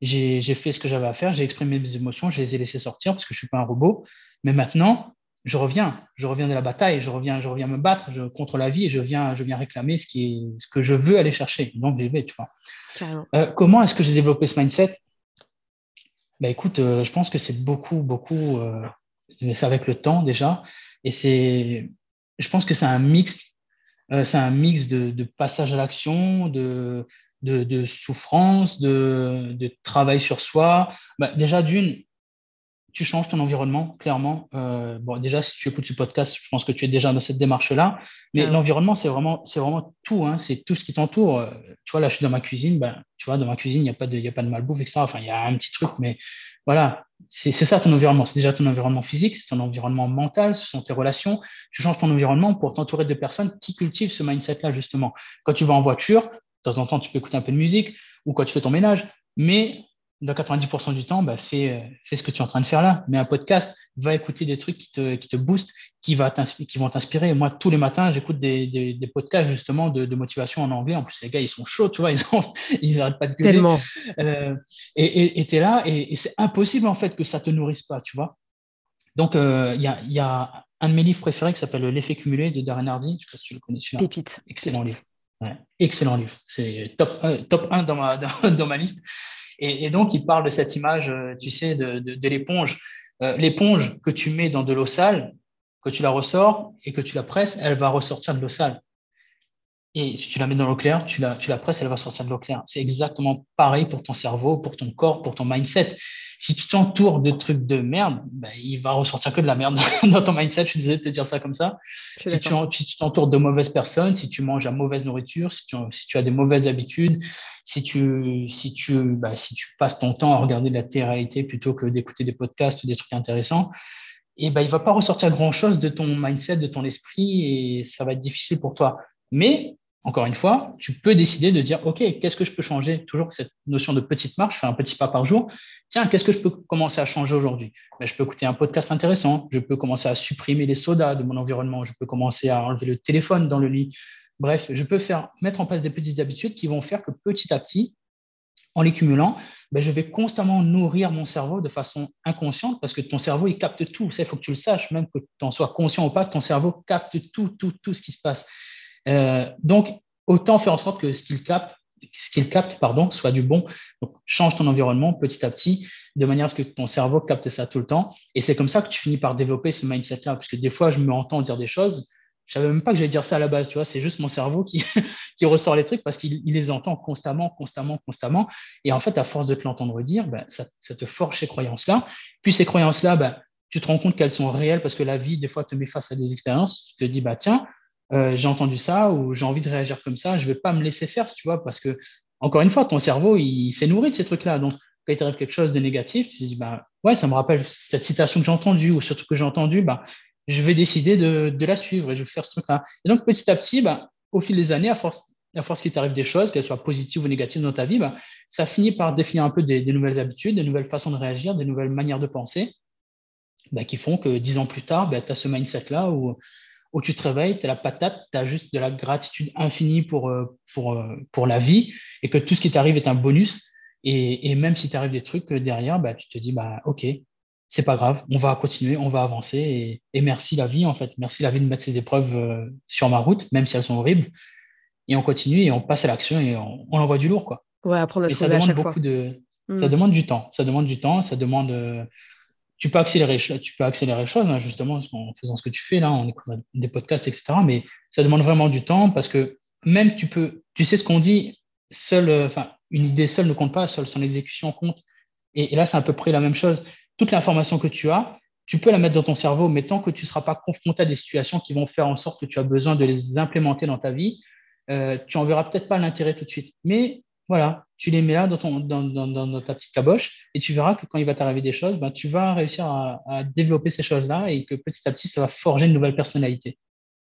J'ai fait ce que j'avais à faire, j'ai exprimé mes émotions, je les ai laissées sortir parce que je ne suis pas un robot. Mais maintenant, je reviens, je reviens de la bataille, je reviens, je reviens me battre je, contre la vie et je viens, je viens réclamer ce, qui est, ce que je veux aller chercher. Donc, j'y vais, tu vois. Euh, comment est-ce que j'ai développé ce mindset? Bah, Écoute, euh, je pense que c'est beaucoup, beaucoup, euh, c'est avec le temps déjà. Et c'est, je pense que c'est un mix, c'est un mix de, passage à l'action, de, de, souffrance, de, de, travail sur soi. Bah, déjà, d'une, tu changes ton environnement, clairement. Euh, bon, déjà, si tu écoutes ce podcast, je pense que tu es déjà dans cette démarche-là. Mais l'environnement, c'est vraiment, c'est vraiment tout. Hein. c'est tout ce qui t'entoure. Euh, tu vois, là, je suis dans ma cuisine. Ben, tu vois, dans ma cuisine, il n'y a pas de, a pas de malbouffe, etc. Enfin, il y a un petit truc, mais voilà, c'est ça ton environnement. C'est déjà ton environnement physique, c'est ton environnement mental, ce sont tes relations. Tu changes ton environnement pour t'entourer de personnes qui cultivent ce mindset-là, justement. Quand tu vas en voiture, de temps en temps, tu peux écouter un peu de musique ou quand tu fais ton ménage, mais dans 90% du temps, bah, fais, fais, ce que tu es en train de faire là. Mais un podcast, va écouter des trucs qui te, qui te boostent, qui, va qui vont t'inspirer. Moi, tous les matins, j'écoute des, des, podcasts justement de, de, motivation en anglais. En plus, les gars, ils sont chauds, tu vois, ils n'arrêtent pas de gueuler. Tellement. Euh, et tu es là, et, c'est impossible en fait que ça ne te nourrisse pas, tu vois. Donc, euh, il y, a, y, a, un de mes livres préférés qui s'appelle L'effet cumulé de Darren Hardy. Je ne sais pas si tu le connais celui-là. Pépite. Excellent livre. excellent livre. C'est top, top 1 dans ma, dans, dans ma liste. Et, donc, il parle de cette image, euh, tu sais, de, l'éponge. Euh, l'éponge que tu mets dans de l'eau sale, que tu la ressors et que tu la presses, elle va ressortir de l'eau sale. Et si tu la mets dans l'eau claire, tu la, tu la presses, elle va sortir de l'eau claire. C'est exactement pareil pour ton cerveau, pour ton corps, pour ton mindset. Si tu t'entoures de trucs de merde, ben, il va ressortir que de la merde dans ton mindset. Je suis désolé de te dire ça comme ça. Si tu, t'entoures de mauvaises personnes, si tu manges à mauvaise nourriture, si tu, si tu as des mauvaises habitudes, si tu, si, tu, bah, si tu passes ton temps à regarder de la télé-réalité plutôt que d'écouter des podcasts des trucs intéressants, et ben, il va pas ressortir grand-chose de ton mindset, de ton esprit, et ça va être difficile pour toi. Mais encore une fois, tu peux décider de dire, OK, qu'est-ce que je peux changer? Toujours cette notion de petite marche, faire un petit pas par jour. Tiens, qu'est-ce que je peux commencer à changer aujourd'hui? Ben, Je peux écouter un podcast intéressant, je peux commencer à supprimer les sodas de mon environnement, je peux commencer à enlever le téléphone dans le lit. Bref, je peux faire, mettre en place des petites habitudes qui vont faire que petit à petit, en les cumulant, ben, je vais constamment nourrir mon cerveau de façon inconsciente parce que ton cerveau, il capte tout. Il faut que tu le saches, même que tu en sois conscient ou pas, ton cerveau capte tout, tout, tout ce qui se passe. Euh, donc, autant faire en sorte que ce qu'il capte, ce qu'il capte pardon, soit du bon. Donc, change ton environnement petit à petit, de manière à ce que ton cerveau capte ça tout le temps. Et c'est comme ça que tu finis par développer ce mindset-là. Parce que des fois, je me entends dire des choses, je savais même pas que j'allais dire ça à la base, tu vois, c'est juste mon cerveau qui, qui ressort les trucs parce qu'il les entend constamment, constamment, constamment. Et en fait, à force de te l'entendre dire, ben, ça, te forge ces croyances-là. Puis ces croyances-là, ben, tu te rends compte qu'elles sont réelles parce que la vie, des fois, te met face à des expériences. Tu te dis, bah, tiens, euh, j'ai entendu ça ou j'ai envie de réagir comme ça, je ne vais pas me laisser faire, tu vois, parce que, encore une fois, ton cerveau, il, s'est nourri de ces trucs-là. Donc, quand il t'arrive quelque chose de négatif, tu te dis, bah, ouais, ça me rappelle cette citation que j'ai entendue ou surtout que j'ai entendu, bah, je vais décider de, la suivre et je vais faire ce truc-là. Et donc, petit à petit, bah, au fil des années, à force, à force qu'il t'arrive des choses, qu'elles soient positives ou négatives dans ta vie, bah, ça finit par définir un peu des, nouvelles habitudes, des nouvelles façons de réagir, des nouvelles manières de penser, bah, qui font que dix ans plus tard, tu as ce mindset-là où, tu te réveilles, tu as la patate, tu as juste de la gratitude infinie pour, euh, euh, pour la vie et que tout ce qui t'arrive est un bonus. Et, même si t'arrive des trucs euh, derrière, tu te dis, bah, OK, c'est pas grave, on va continuer, on va avancer. Et, merci la vie, en fait. Merci la vie de mettre ces épreuves euh, sur ma route, même si elles sont horribles. Et on continue et on passe à l'action et on, envoie du lourd, quoi. Ouais, apprendre à se ça demande beaucoup de. Hmm. Ça demande du temps. Ça demande du temps. Ça demande. Euh, tu peux accélérer, tu peux accélérer les choses, hein, justement, en faisant ce que tu fais là, en écoutant des podcasts, etc. Mais ça demande vraiment du temps parce que même tu peux, tu sais ce qu'on dit, seul, euh, enfin, une idée seule ne compte pas, seule son exécution compte. et là, c'est à peu près la même chose toute l'information que tu as, tu peux la mettre dans ton cerveau, mais tant que tu ne seras pas confronté à des situations qui vont faire en sorte que tu as besoin de les implémenter dans ta vie, euh, tu n'en verras peut-être pas l'intérêt tout de suite. Mais voilà, tu les mets là dans, ta petite caboche et tu verras que quand il va t'arriver des choses, ben, tu vas réussir à développer ces choses-là et que petit à petit, ça va forger une nouvelle personnalité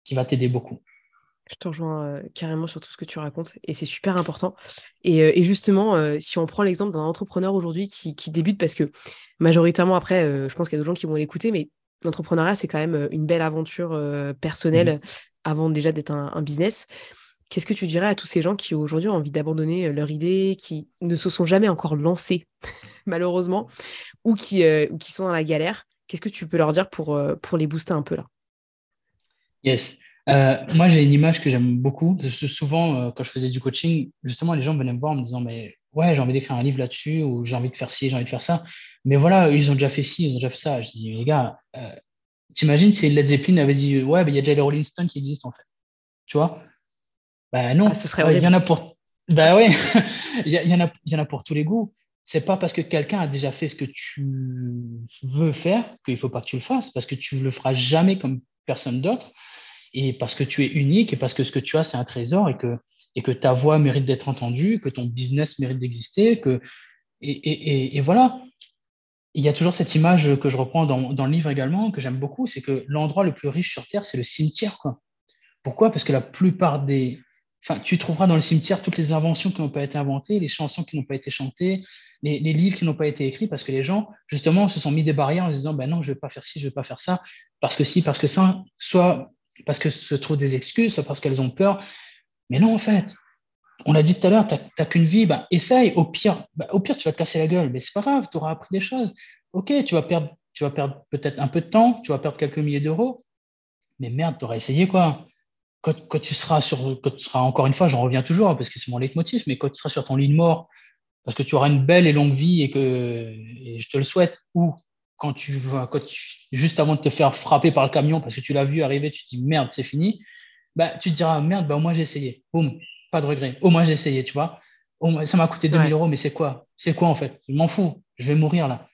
qui va t'aider beaucoup. Je te rejoins carrément sur tout ce que tu racontes et c'est super important. Et, justement, si on prend l'exemple d'un entrepreneur aujourd'hui qui, débute, parce que majoritairement après, je pense qu'il y a d'autres gens qui vont l'écouter, mais l'entrepreneuriat, c'est quand même une belle aventure personnelle mmh avant déjà d'être un, business. Qu'est-ce que tu dirais à tous ces gens qui aujourd'hui ont envie d'abandonner leur idée, qui ne se sont jamais encore lancés, malheureusement, ou qui, ou qui sont dans la galère? Qu'est-ce que tu peux leur dire pour, pour les booster un peu là? Yes. Euh, moi, j'ai une image que j'aime beaucoup. Souvent, euh, quand je faisais du coaching, justement, les gens venaient me voir en me disant, mais ouais, j'ai envie d'écrire un livre là-dessus, ou j'ai envie de faire ci, j'ai envie de faire ça. Mais voilà, ils ont déjà fait ci, ils ont déjà fait ça. Je dis, les gars, euh, t'imagines si Led Zeppelin avait dit, ouais, il y a déjà les Rolling Stones qui existent, en fait. Tu vois? Ben non. Ah, ce serait Il y en a pour. Ben ouais, il y, en a, il y en a pour tous les goûts. C'est pas parce que quelqu'un a déjà fait ce que tu veux faire qu'il faut pas que tu le fasses, parce que tu le feras jamais comme personne d'autre et parce que tu es unique et parce que ce que tu as, c'est un trésor et que, et que ta voix mérite d'être entendue, que ton business mérite d'exister. Que... Et, et, et, voilà. Il y a toujours cette image que je reprends dans, dans le livre également, que j'aime beaucoup, c'est que l'endroit le plus riche sur Terre, c'est le cimetière. Quoi. Pourquoi? Parce que la plupart des... Enfin, tu trouveras dans le cimetière toutes les inventions qui n'ont pas été inventées, les chansons qui n'ont pas été chantées, les, les livres qui n'ont pas été écrits, parce que les gens, justement, se sont mis des barrières en se disant, ben non, je ne vais pas faire ci, je ne vais pas faire ça, parce que si, parce que ça, soit parce que se trouvent des excuses, parce qu'elles ont peur. Mais non, en fait, on l'a dit tout à l'heure, tu n'as qu'une vie, bah, essaye. Au pire, bah, au pire, tu vas te casser la gueule, mais c'est pas grave, tu auras appris des choses. Ok, tu vas perdre, tu vas perdre peut-être un peu de temps, tu vas perdre quelques milliers d'euros, mais merde, tu auras essayé quoi. Quand, tu seras sur, encore une fois, j'en reviens toujours parce que c'est mon leitmotiv, mais quand tu seras sur ton lit de mort, parce que tu auras une belle et longue vie et que je te le souhaite, ou quand tu vois, quand juste avant de te faire frapper par le camion parce que tu l'as vu arriver, tu te dis merde, c'est fini, bah, tu te diras merde, bah, au moins j'ai essayé. Boum, pas de regret. Au moins j'ai essayé, tu vois. Moins, ça m'a coûté 2000 euros, mais c'est quoi? C'est quoi en fait? Je m'en fous, je vais mourir là.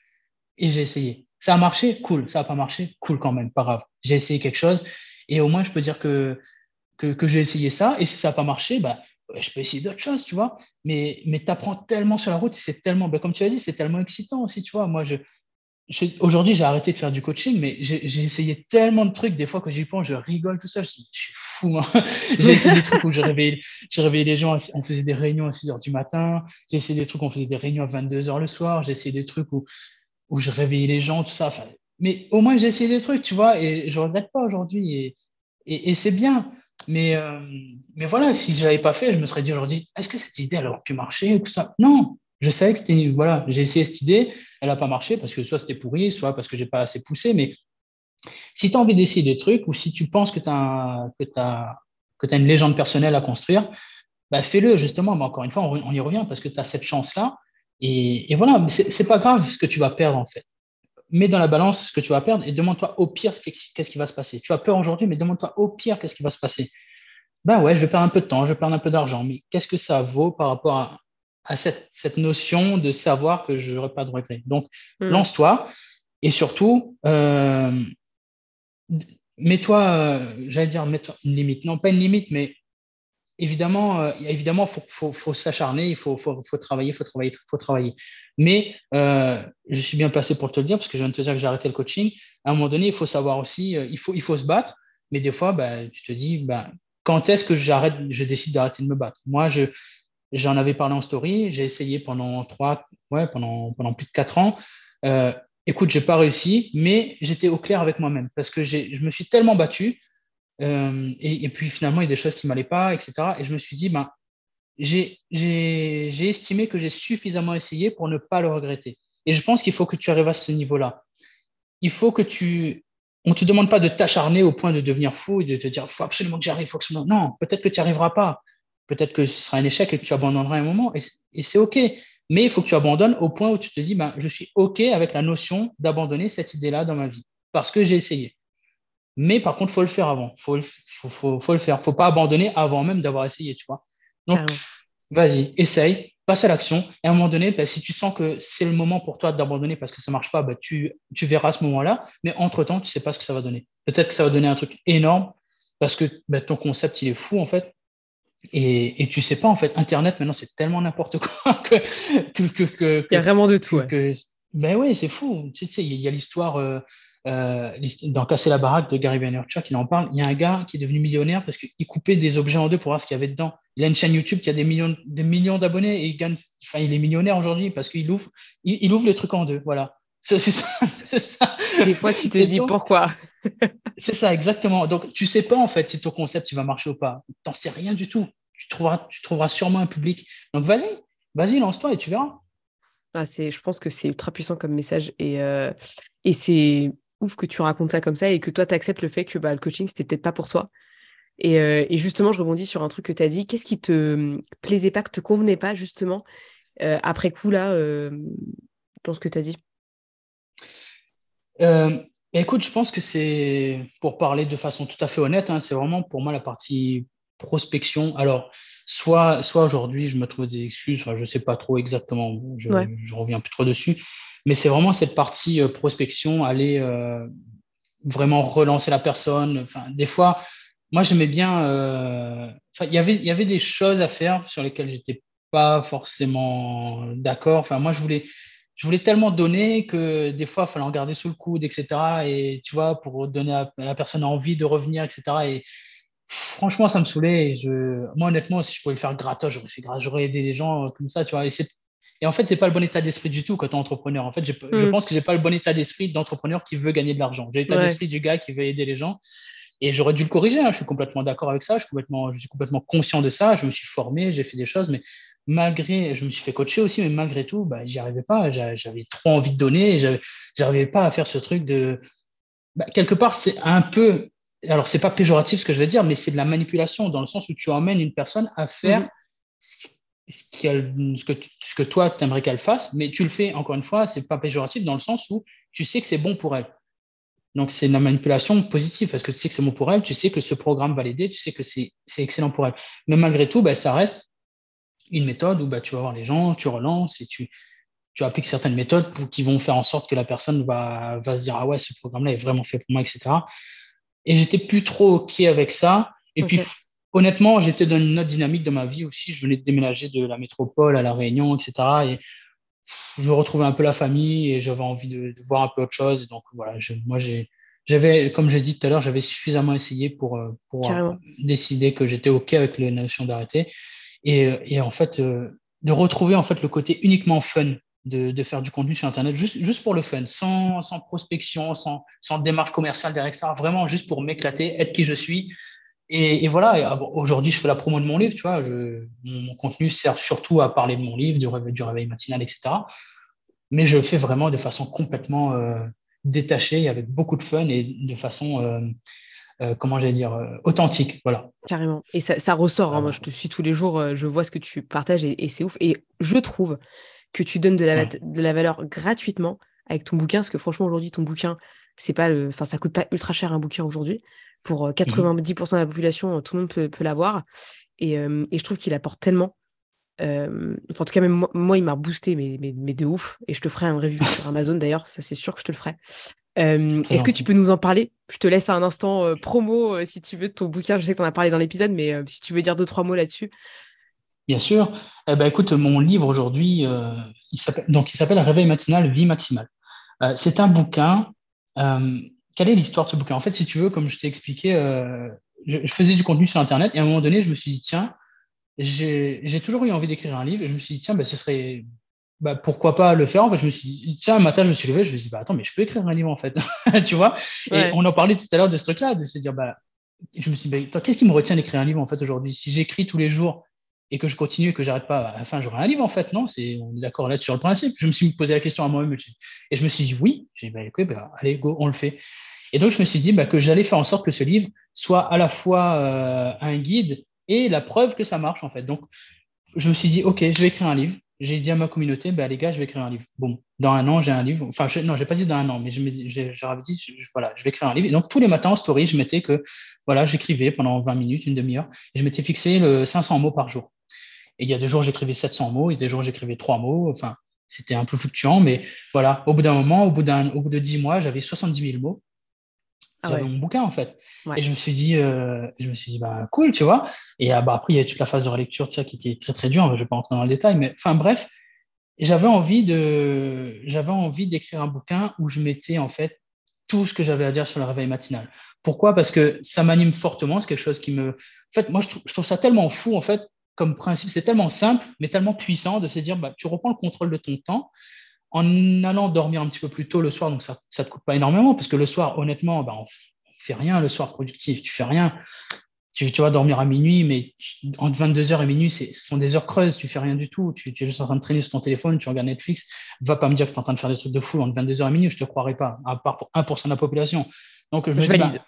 Et j'ai essayé. Ça a marché? Cool. Ça n'a pas marché? Cool quand même, pas grave. J'ai essayé quelque chose et au moins je peux dire que, que, que j'ai essayé ça. Et si ça n'a pas marché, bah, je peux essayer d'autres choses, tu vois. Mais, mais tu apprends tellement sur la route et c'est tellement, bah, comme tu as dit, c'est tellement excitant aussi, tu vois. Moi, je, Aujourd'hui, j'ai arrêté de faire du coaching, mais j'ai essayé tellement de trucs. Des fois, quand j'y pense, je rigole tout seul. Je, suis fou. Hein. j'ai essayé des trucs où je réveillais, je réveillais les gens. On faisait des réunions à 6 h du matin. J'ai essayé des trucs où on faisait des réunions à 22 h le soir. J'ai essayé des trucs où, où je réveillais les gens, tout ça. mais au moins, j'ai essayé des trucs, tu vois, et je ne regrette pas aujourd'hui. Et, et, c'est bien. Mais, euh, mais voilà, si je ne l'avais pas fait, je me serais dit aujourd'hui, est-ce que cette idée, elle aurait pu marcher tout ça? Non, je savais que c'était. Voilà, j'ai essayé cette idée, elle n'a pas marché parce que soit c'était pourri, soit parce que j'ai pas assez poussé. Mais si tu as envie d'essayer des trucs ou si tu penses que tu as, une légende personnelle à construire, bah fais-le justement. Mais encore une fois, on, y revient parce que tu as cette chance-là. Et, et, voilà, c'est pas grave ce que tu vas perdre en fait. Mets dans la balance ce que tu vas perdre et demande-toi au pire qu'est-ce qui va se passer. Tu as peur aujourd'hui, mais demande-toi au pire qu'est-ce qui va se passer. Bah ouais, je vais perdre un peu de temps, je vais perdre un peu d'argent, mais qu'est-ce que ça vaut par rapport à, à cette, cette, notion de savoir que je n'aurai pas de regret. Donc, mm. lance-toi et surtout, euh, mets-toi, euh, j'allais dire, mets-toi une limite. Non, pas une limite, mais évidemment, euh, évidemment, faut, faut, faut s'acharner, il faut, faut, faut, travailler, faut travailler, faut travailler. Mais je suis bien placé pour te le dire parce que je viens de te dire que j'ai arrêté le coaching. à un moment donné, il faut savoir aussi, il, faut, il faut se battre, mais des fois, bah, tu te dis, bah, quand est-ce que j'arrête, je décide d'arrêter de me battre? Moi, je, j'en avais parlé en story, j'ai essayé pendant trois, ouais, pendant, pendant plus de quatre ans. Euh, écoute, j'ai pas réussi, mais j'étais au clair avec moi-même parce que je me suis tellement battu. Euh, et, puis finalement, il y a des choses qui m'allaient pas, etc. Et je me suis dit, ben, j'ai estimé que j'ai suffisamment essayé pour ne pas le regretter. Et je pense qu'il faut que tu arrives à ce niveau-là. Il faut que tu on ne te demande pas de t'acharner au point de devenir fou et de te dire, il faut absolument que j'arrive, faut absolument. Non, peut-être que tu n'y arriveras pas. Peut-être que ce sera un échec et que tu abandonneras un moment. Et, c'est OK. Mais il faut que tu abandonnes au point où tu te dis, ben, je suis OK avec la notion d'abandonner cette idée-là dans ma vie parce que j'ai essayé. Mais par contre, il faut le faire avant. Il faut, faut, faut, le faire. Il ne faut pas abandonner avant même d'avoir essayé, tu vois. Donc, vas-y, essaye passe à l'action. Et à un moment donné, bah, si tu sens que c'est le moment pour toi d'abandonner parce que ça ne marche pas, bah, tu, tu verras à ce moment-là. Mais entre-temps, tu ne sais pas ce que ça va donner. Peut-être que ça va donner un truc énorme parce que bah, ton concept, il est fou, en fait. Et, et tu sais pas, en fait, Internet, maintenant, c'est tellement n'importe quoi que, que, Il y a vraiment de tout. ben oui, c'est fou. Tu sais, il y a l'histoire... Euh, euh, dans Casser la baraque de Gary Vaynerchuk, il en parle. Il y a un gars qui est devenu millionnaire parce qu'il coupait des objets en deux pour voir ce qu'il y avait dedans. Il a une chaîne YouTube qui a des millions, des millions d'abonnés et il gagne. Enfin, il est millionnaire aujourd'hui parce qu'il ouvre, il, ouvre les trucs en deux. Voilà. C'est ça, Des fois, tu te dis pourquoi? C'est ça, exactement. Donc, tu sais pas en fait si ton concept il va marcher ou pas. Tu n'en sais rien du tout. Tu trouveras, tu trouveras sûrement un public. Donc, vas-y, vas-y, lance-toi et tu verras. Ah, je pense que c'est ultra puissant comme message et, euh, et c'est ouf que tu racontes ça comme ça et que toi, tu acceptes le fait que bah, le coaching, c'était peut-être pas pour toi. Euh, et, justement, je rebondis sur un truc que tu as dit. Qu'est-ce qui te hum, plaisait pas, que te convenait pas, justement, euh, après coup, là, euh, dans ce que tu as dit Écoute, je pense que c'est, pour parler de façon tout à fait honnête, hein, c'est vraiment pour moi la partie prospection. Alors, soit, soit aujourd'hui, je me trouve des excuses, enfin, je ne sais pas trop exactement, je ne reviens plus trop dessus, mais c'est vraiment cette partie prospection, aller vraiment relancer la personne. Enfin, des fois, moi, j'aimais bien. Euh, il y avait, il y avait des choses à faire sur lesquelles j'étais pas forcément d'accord. Enfin, moi, je voulais, je voulais tellement donner que des fois, il fallait en garder sous le coude, etc. Et tu vois, pour donner à la personne envie de revenir, etc. Et franchement, ça me saoulait. Et je, moi, honnêtement, si je pouvais le faire gratos, j'aurais aidé les gens comme ça, tu vois. Et, et en fait, c'est pas le bon état d'esprit du tout quand tu es entrepreneur. En fait, je mm. pense que j'ai pas le bon état d'esprit d'entrepreneur qui veut gagner de l'argent. J'ai l'état d'esprit du gars qui veut aider les gens. Et j'aurais dû le corriger, hein. je suis complètement d'accord avec ça, je suis, complètement, je suis complètement conscient de ça, je me suis formé, j'ai fait des choses, mais malgré, je me suis fait coacher aussi, mais malgré tout, bah, j'y arrivais pas, j'avais trop envie de donner, j'arrivais pas à faire ce truc de... Bah, quelque part, c'est un peu, alors c'est pas péjoratif ce que je vais dire, mais c'est de la manipulation, dans le sens où tu emmènes une personne à faire mm-hmm. ce, que, ce que toi, tu aimerais qu'elle fasse, mais tu le fais, encore une fois, c'est pas péjoratif dans le sens où tu sais que c'est bon pour elle. Donc, c'est une manipulation positive parce que tu sais que c'est bon pour elle, tu sais que ce programme va l'aider, tu sais que c'est excellent pour elle. Mais malgré tout, bah, ça reste une méthode où bah, tu vas voir les gens, tu relances et tu, tu appliques certaines méthodes pour, qui vont faire en sorte que la personne va, va se dire Ah ouais, ce programme-là est vraiment fait pour moi, etc. Et j'étais plus trop OK avec ça. Et puis, honnêtement, j'étais dans une autre dynamique de ma vie aussi. Je venais de déménager de la métropole à La Réunion, etc. Et je retrouvais un peu la famille et j'avais envie de, voir un peu autre chose. donc voilà, moi j'avais, comme j'ai dit tout à l'heure, j'avais suffisamment essayé pour, euh, pour euh, décider que j'étais OK avec les notions d'arrêter. Et, en fait, euh, de retrouver en fait le côté uniquement fun de, faire du contenu sur Internet, juste, juste pour le fun, sans, sans prospection, sans, sans, démarche commerciale derrière ça, vraiment juste pour m'éclater, être qui je suis et, voilà, aujourd'hui, je fais la promo de mon livre, tu vois. mon, contenu sert surtout à parler de mon livre, du réveil, matinal, etc. Mais je le fais vraiment de façon complètement euh, détachée, avec beaucoup de fun et de façon, euh, euh, comment j'allais dire, authentique. Voilà. Carrément. Et ça, ressort. Hein. Moi, je te suis tous les jours, je vois ce que tu partages et, c'est ouf. Et je trouve que tu donnes de la, de la valeur gratuitement avec ton bouquin, parce que franchement, aujourd'hui, ton bouquin, c'est pas le, enfin, ça coûte pas ultra cher un bouquin aujourd'hui pour 90% euh, de la population, euh, tout le monde peut, peut l'avoir. Et, euh, et, je trouve qu'il apporte tellement. en tout cas, même moi, il m'a boosté, mais, mais, mais, de ouf. Et je te ferai un review sur Amazon d'ailleurs, ça c'est sûr que je te le ferai. Est-ce que tu peux nous en parler? Je te laisse un instant promo si tu veux de ton bouquin. Je sais que tu en as parlé dans l'épisode, mais si tu veux dire deux, trois mots là-dessus. Bien sûr. Eh ben, écoute, mon livre aujourd'hui, il s'appelle Réveil matinal, vie maximale. c'est un bouquin quelle est l'histoire de ce bouquin? En fait, si tu veux, comme je t'ai expliqué, je, je, faisais du contenu sur Internet et à un moment donné, je me suis dit, tiens, j'ai toujours eu envie d'écrire un livre et je me suis dit, tiens, ben, ce serait. Bah, pourquoi pas le faire en fait, Je me suis dit, tiens, un matin, je me suis levé, je me suis dit, bah, attends, mais je peux écrire un livre en fait. tu vois? Et on en parlait tout à l'heure de ce truc-là, de se dire, bah, je me suis dit, bah, qu'est-ce qui me retient d'écrire un livre en fait aujourd'hui? Si j'écris tous les jours et que je continue et que j'arrête pas, à la fin, j'aurai un livre en fait, non? C'est, On est d'accord là sur le principe. Je me suis posé la question à moi-même et je me suis dit, oui. J'ai dit, bah, écoute, bah, allez, go, on le fait. Et donc, je me suis dit bah, que j'allais faire en sorte que ce livre soit à la fois euh, un guide et la preuve que ça marche, en fait. Donc, je me suis dit, OK, je vais écrire un livre. J'ai dit à ma communauté, bah, les gars, je vais écrire un livre. Bon, dans un an, j'ai un livre. Enfin, je, non, je n'ai pas dit dans un an, mais j'avais dit, voilà, je vais écrire un livre. Et donc, tous les matins en story, je mettais que, voilà, j'écrivais pendant 20 minutes, une demi-heure, et je m'étais fixé le 500 mots par jour. Et il y a des jours, j'écrivais 700 mots, et des jours, j'écrivais 3 mots. Enfin, c'était un peu fluctuant, mais voilà, au bout d'un moment, au bout, au bout de 10 mois, j'avais 70 000 mots. Ah mon bouquin en fait. Et je me suis dit, euh, je me suis dit, bah cool, tu vois. Et euh, bah, après, il y a toute la phase de relecture de ça qui était très très dure. Je ne vais pas rentrer dans le détail, mais enfin bref, j'avais envie de, j'avais envie d'écrire un bouquin où je mettais en fait tout ce que j'avais à dire sur le réveil matinal. Pourquoi? Parce que ça m'anime fortement. C'est quelque chose qui me, en fait, moi je trouve, je trouve ça tellement fou en fait comme principe. C'est tellement simple, mais tellement puissant de se dire, bah tu reprends le contrôle de ton temps en allant dormir un petit peu plus tôt le soir, donc ça ne te coûte pas énormément, parce que le soir, honnêtement, ben, on ne fait rien le soir productif, tu fais rien. Tu, tu vas dormir à minuit, mais entre 22h et minuit, ce sont des heures creuses, tu fais rien du tout, tu, es juste en train de traîner sur ton téléphone, tu regardes Netflix, va pas me dire que tu es en train de faire des trucs de fou entre 22h et minuit, je ne te croirais pas, à part pour 1% de la population. Donc, je, valide.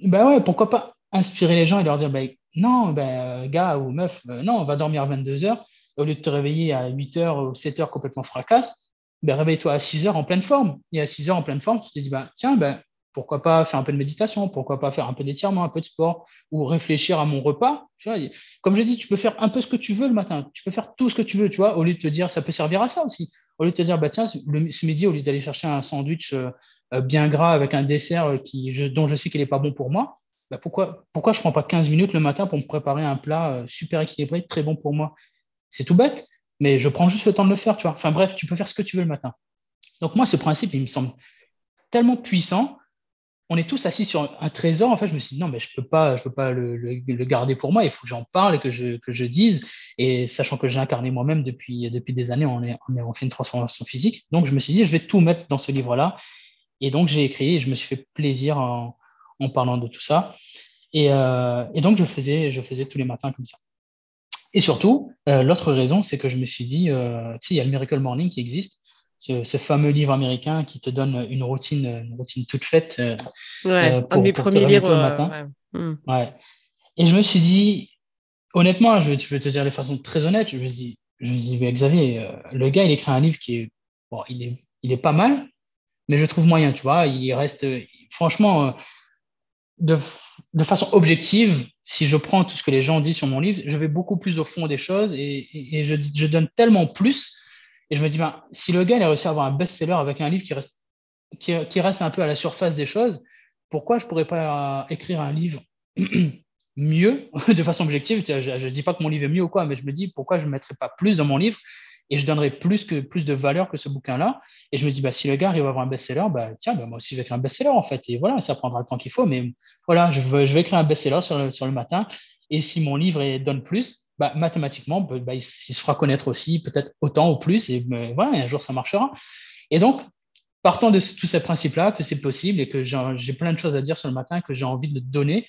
Ben, ouais, pourquoi pas inspirer les gens et leur dire, ben, non, ben, gars ou meuf, euh, non, on va dormir à 22h, au lieu de te réveiller à 8h ou 7h complètement fracasse, ben, réveille-toi à 6 heures en pleine forme. Et à 6 heures en pleine forme, tu te dis, ben, tiens, ben, pourquoi pas faire un peu de méditation, pourquoi pas faire un peu d'étirement, un peu de sport, ou réfléchir à mon repas. Comme je dis, tu peux faire un peu ce que tu veux le matin, tu peux faire tout ce que tu veux, tu vois, au lieu de te dire, ça peut servir à ça aussi. Au lieu de te dire, bah, tiens, ce midi, au lieu d'aller chercher un sandwich euh, euh, bien gras avec un dessert euh, dont je sais qu'il n'est pas bon pour moi, pourquoi, pourquoi je ne prends pas 15 minutes le matin pour me préparer un plat super équilibré, très bon pour moi? C'est tout bête mais je prends juste le temps de le faire, tu vois. Enfin bref, tu peux faire ce que tu veux le matin. Donc moi, ce principe, il me semble tellement puissant. On est tous assis sur un trésor. En fait, je me suis dit, non, mais je ne peux pas, le, garder pour moi. Il faut que j'en parle que je, que je dise. Et sachant que j'ai incarné moi-même depuis, des années, on, est, fait une transformation physique. Donc, je me suis dit, je vais tout mettre dans ce livre-là. Et donc, j'ai écrit et je me suis fait plaisir en, parlant de tout ça. Et, euh, donc, je faisais tous les matins comme ça. Et surtout, euh, l'autre raison, c'est que je me suis dit, euh, tu sais, il y a le Miracle Morning qui existe, ce, fameux livre américain qui te donne une routine, une routine toute faite. Euh, ouais, un de mes premiers livres. Le matin. Hmm. Ouais. Et je me suis dit, honnêtement, je vais, te dire de façon très honnête, je me suis dit, je me suis dit Xavier, le gars, il écrit un livre qui est, bon, il est, il est pas mal, mais je trouve moyen, tu vois. Il reste, franchement, de, de, façon objective, si je prends tout ce que les gens disent sur mon livre, je vais beaucoup plus au fond des choses et, et, je, donne tellement plus. Et je me dis, ben, si le gars il a réussi à avoir un best-seller avec un livre qui reste, qui, qui, reste un peu à la surface des choses, pourquoi je ne pourrais pas écrire un livre mieux de façon objective? Je ne dis pas que mon livre est mieux ou quoi, mais je me dis, pourquoi je ne mettrais pas plus dans mon livre et je donnerais plus, que, plus de valeur que ce bouquin-là. Et je me dis, bah, si le gars arrive à avoir un best-seller, bah, tiens, bah, moi aussi, je vais écrire un best-seller, en fait. Et voilà, ça prendra le temps qu'il faut. Mais voilà, je, vais écrire un best-seller sur le, matin. Et si mon livre donne plus, bah, mathématiquement, bah, bah il, se fera connaître aussi, peut-être autant ou plus. Et voilà, un jour, ça marchera. Et donc, partant de tous ces principes-là, que c'est possible et que j'ai plein de choses à dire sur le matin, que j'ai envie de donner,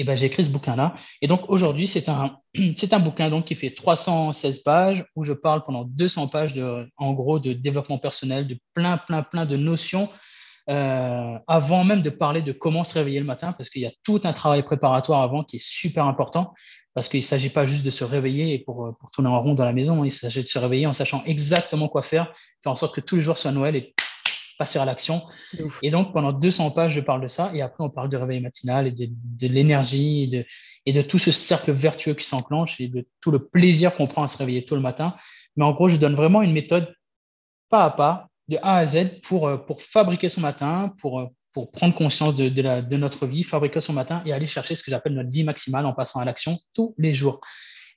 et ben, j'ai écrit ce bouquin-là. Et donc aujourd'hui, c'est un, c'est un bouquin donc, qui fait 316 pages où je parle pendant 200 pages de, en gros de développement personnel, de plein, plein, plein de notions euh, avant même de parler de comment se réveiller le matin, parce qu'il y a tout un travail préparatoire avant qui est super important, parce qu'il ne s'agit pas juste de se réveiller pour, pour tourner en rond dans la maison, il s'agit de se réveiller en sachant exactement quoi faire, faire en sorte que tous les jours soient Noël et passer à l'action. Et donc, pendant 200 pages, je parle de ça. Et après, on parle de réveil matinal et de, l'énergie et de, et de tout ce cercle vertueux qui s'enclenche et de tout le plaisir qu'on prend à se réveiller tôt le matin. Mais en gros, je donne vraiment une méthode pas à pas, de A à Z, pour, euh, pour fabriquer son matin, pour, euh, pour prendre conscience de, de, la, de notre vie, fabriquer son matin et aller chercher ce que j'appelle notre vie maximale en passant à l'action tous les jours.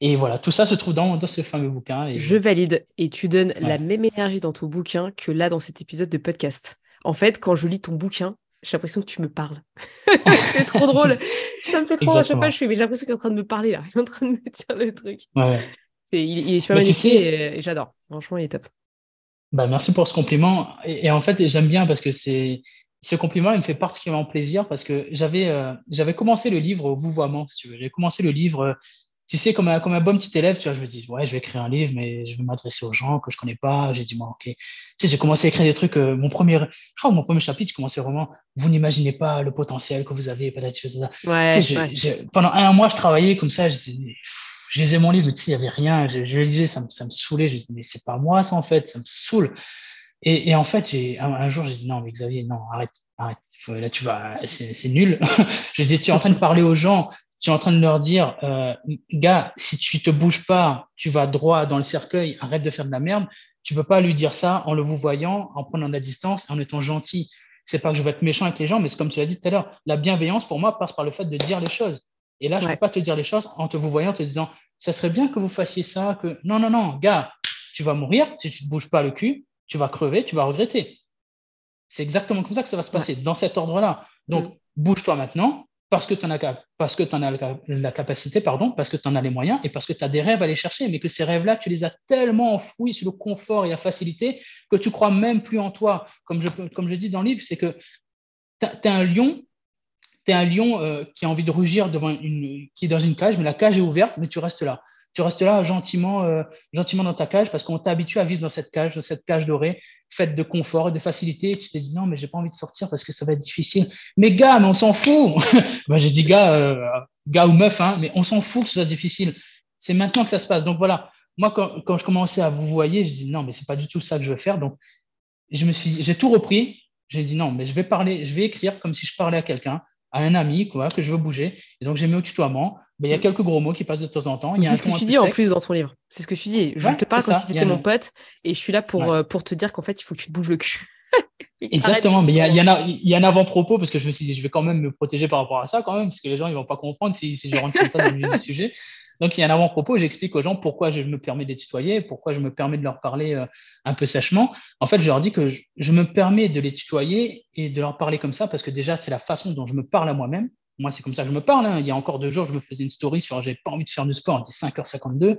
Et voilà, tout ça se trouve dans, dans ce fameux bouquin. Je valide. Et tu donnes la même énergie dans ton bouquin que là dans cet épisode de podcast. En fait, quand je lis ton bouquin, j'ai l'impression que tu me parles. c'est trop drôle. Ça me fait trop à chaque fois. Je suis, mais j'ai l'impression qu'il est en train de me parler là. Il est en train de me dire le truc. Ouais. il, est super magnifique et, j'adore. Franchement, il est top. Bah, merci pour ce compliment. Et, en fait, j'aime bien parce que c'est ce compliment, il me fait particulièrement plaisir parce que j'avais euh, j'avais commencé le livre au vouvoiement, si tu veux. J'ai commencé le livre tu sais, comme un, comme un bon petit élève, tu vois, je me dis, ouais, je vais écrire un livre, mais je vais m'adresser aux gens que je connais pas. J'ai dit, moi, ok. Tu sais, j'ai commencé à écrire des trucs. Euh, mon premier, je crois que mon premier chapitre, je commençais vraiment, vous n'imaginez pas le potentiel que vous avez, ouais, pendant un mois, je travaillais comme ça. Je, lisais mon livre, tu sais, il n'y avait rien. Je, je, le lisais, ça me, ça me saoulait. Je disais, mais c'est pas moi, ça, en fait, ça me saoule. Et, et en fait, j'ai, un, jour, j'ai dit, non, mais Xavier, non, arrête, arrête. là, tu vas, c'est nul. je disais, tu es en train de parler aux gens tu es en train de leur dire, euh, gars, si tu te bouges pas, tu vas droit dans le cercueil, arrête de faire de la merde. Tu peux pas lui dire ça en le vous voyant, en prenant de la distance, en étant gentil. C'est pas que je vais être méchant avec les gens, mais c'est comme tu l'as dit tout à l'heure, la bienveillance pour moi passe par le fait de dire les choses. Et là, je ne peux pas te dire les choses en te vous voyant, te disant, ça serait bien que vous fassiez ça, que non, non, non, gars, tu vas mourir si tu ne te bouges pas le cul, tu vas crever, tu vas regretter. C'est exactement comme ça que ça va se passer, dans cet ordre-là. Donc, mm. bouge-toi maintenant, parce que tu en as, la, capacité, pardon, parce que tu en as les moyens et parce que tu as des rêves à aller chercher, mais que ces rêves-là, tu les as tellement enfouis sur le confort et la facilité que tu crois même plus en toi. Comme je, dis dans le livre, c'est que tu es un lion, tu es un lion euh, qui a envie de rugir devant une, qui est dans une cage, mais la cage est ouverte, mais tu restes là tu restes là gentiment, euh, gentiment dans ta cage parce qu'on t'a habitué à vivre dans cette cage, dans cette cage dorée, faite de confort et de facilité. Et tu t'es dit non, mais j'ai pas envie de sortir parce que ça va être difficile. Mais gars, mais on s'en fout. ben, j'ai dit gars, euh, gars ou meuf, hein, mais on s'en fout que ce soit difficile. C'est maintenant que ça se passe. Donc voilà, moi quand, je commençais à vous voyer, je dis non, mais c'est pas du tout ça que je veux faire. Donc je me suis, j'ai tout repris. J'ai dit non, mais je vais parler, je vais écrire comme si je parlais à quelqu'un à un ami quoi, que je veux bouger. Et donc, j'ai mis au tutoiement. Ben, il y a quelques gros mots qui passent de temps en temps. C'est ce que tu dis en plus dans ton livre. C'est ce que tu dis. Je te parle comme si tu étais mon pote et je suis là pour, euh, pour te dire qu'en fait, il faut que tu te bouges le cul. Exactement, mais il y, a, il y, a, un avant-propos parce que je me suis dit, je vais quand même me protéger par rapport à ça, quand même, parce que les gens ils vont pas comprendre si, si je rentre comme ça dans le sujet. Donc, il y a un avant-propos, j'explique aux gens pourquoi je me permets de les tutoyer, pourquoi je me permets de leur parler euh, un peu sèchement. En fait, je leur dis que je, me permets de les tutoyer et de leur parler comme ça parce que déjà, c'est la façon dont je me parle à moi-même. Moi, c'est comme ça que je me parle. Hein. Il y a encore deux jours, je me faisais une story sur j'ai pas envie de faire du sport, il était 5h52.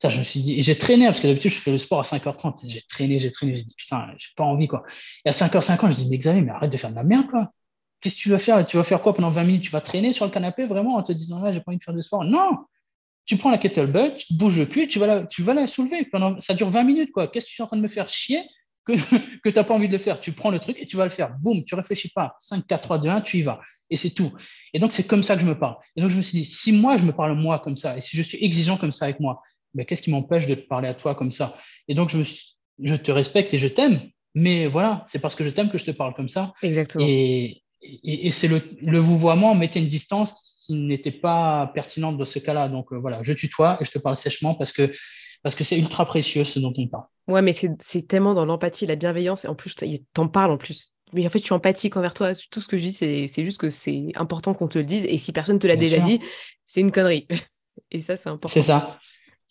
Ça, je me suis dit, et j'ai traîné, parce que d'habitude, je fais le sport à 5h30. J'ai traîné, j'ai traîné, j'ai dit, putain, j'ai pas envie, quoi. Et à 5h50, je dis, mais Xavier, mais arrête de faire de la merde, quoi. Qu'est-ce que tu vas faire? Tu vas faire quoi pendant 20 minutes? Tu vas traîner sur le canapé, vraiment, en te disant, là, j'ai pas envie de faire du sport? Non tu prends la kettlebell, tu bouges le cul, tu vas la, tu vas soulever. Ça dure 20 minutes. quoi. Qu'est-ce que tu es en train de me faire chier? Que, que tu n'as pas envie de le faire Tu prends le truc et tu vas le faire. Boum, tu réfléchis pas. 5, 4, 3, 2, 1, tu y vas. Et c'est tout. Et donc, c'est comme ça que je me parle. Et donc, je me suis dit, si moi, je me parle moi comme ça, et si je suis exigeant comme ça avec moi, ben, qu'est-ce qui m'empêche de te parler à toi comme ça? Et donc, je, me je te respecte et je t'aime. Mais voilà, c'est parce que je t'aime que je te parle comme ça. Exactement. Et, et, et c'est le, le vouvoiement, mettait une distance n'était pas pertinente dans ce cas-là. Donc euh, voilà, je tutoie et je te parle sèchement parce que parce que c'est ultra précieux ce dont on parle. Ouais, mais c'est tellement dans l'empathie, la bienveillance, et en plus, t'en parles en plus. Mais en fait, tu es empathique envers toi. Tout ce que je dis, c'est juste que c'est important qu'on te le dise. Et si personne te l'a déjà dit, c'est une connerie. et ça, c'est important. C'est ça.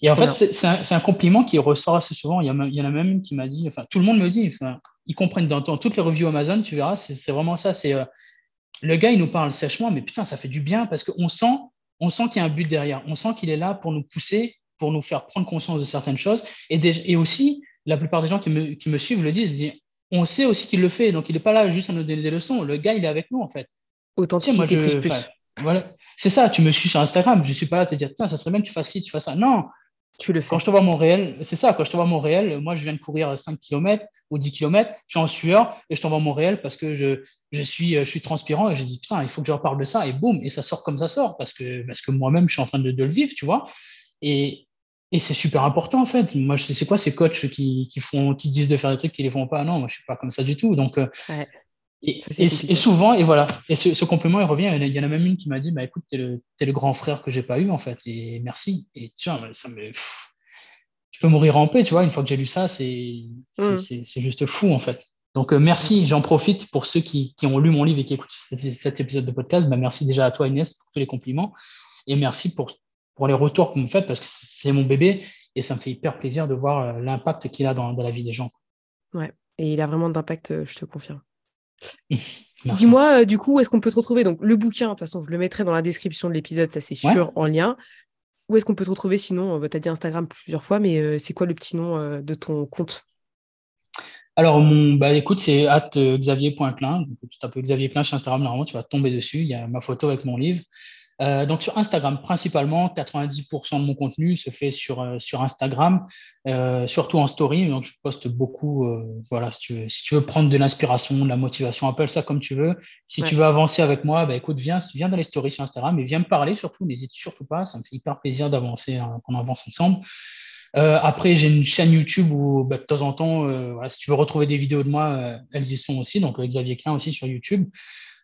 Et en fait, c'est un, un, compliment qui ressort assez souvent. Il y, il y en a même qui m'a dit, enfin, tout le monde me dit, enfin, ils comprennent dans, toutes les reviews Amazon, tu verras, c'est vraiment ça. C'est euh, le gars, il nous parle sèchement, mais putain, ça fait du bien parce qu'on sent, on sent qu'il y a un but derrière. On sent qu'il est là pour nous pousser, pour nous faire prendre conscience de certaines choses. Et, et aussi, la plupart des gens qui me, qui me suivent le disent, disent, on sait aussi qu'il le fait. Donc, il n'est pas là juste à nous donner des leçons. Le gars, il est avec nous, en fait. Authenticité moi, plus plus. Voilà. C'est ça, tu me suis sur Instagram. Je ne suis pas là à te dire, ça serait bien que tu fasses ci, tu fasses ça. Non, tu le fais. Quand je te vois mon réel, c'est ça, quand je te vois mon réel, moi je viens de courir 5 km ou 10 km, je suis en sueur et je t'envoie mon réel parce que je, je, suis, je suis transpirant et je dis putain, il faut que je reparle de ça et boum, et ça sort comme ça sort parce que, parce que moi-même je suis en train de, le vivre, tu vois. Et, et c'est super important en fait. Moi, je c'est quoi ces coachs qui, qui, font, qui disent de faire des trucs qui les font pas? Non, moi je suis pas comme ça du tout. Donc, euh, et, et, souvent, et voilà, et ce, ce, compliment, il revient. Il y en a même une qui m'a dit bah, écoute, tu es, es, le grand frère que j'ai pas eu en fait, et merci. Et tu vois, ça me je peux mourir en paix, tu vois. Une fois que j'ai lu ça, c'est mm. juste fou, en fait. Donc, euh, merci. J'en profite pour ceux qui, qui, ont lu mon livre et qui écoutent cet, épisode de podcast. Bah, merci déjà à toi, Inès, pour tous les compliments. Et merci pour, pour les retours que vous me faites parce que c'est mon bébé et ça me fait hyper plaisir de voir euh, l'impact qu'il a dans, dans, la vie des gens. Ouais, et il a vraiment d'impact, euh, je te confirme. Dis-moi, du coup, où est-ce qu'on peut te retrouver? Donc, le bouquin, de toute façon, je le mettrai dans la description de l'épisode, ça c'est sûr, en lien. Où est-ce qu'on peut te retrouver? Sinon Tu as dit Instagram plusieurs fois, mais c'est quoi le petit nom de ton compte? Alors, mon, bah, écoute, c'est at xavier.klein. Tu tapes Xavier Klein sur Instagram, normalement, tu vas tomber dessus. Il y a ma photo avec mon livre. Euh, donc sur Instagram, principalement, 90% de mon contenu se fait sur, euh, sur Instagram, euh, surtout en story. Donc je poste beaucoup. voilà, si tu, veux, si tu veux prendre de l'inspiration, de la motivation, appelle ça comme tu veux. Si tu veux avancer avec moi, bah, écoute, viens, viens dans les stories sur Instagram et viens me parler surtout. N'hésite surtout pas. Ça me fait hyper plaisir d'avancer, hein, qu'on avance ensemble. après, j'ai une chaîne YouTube où bah, de temps en temps, si tu veux retrouver des vidéos de moi, elles y sont aussi. Donc Xavier Klein aussi sur YouTube.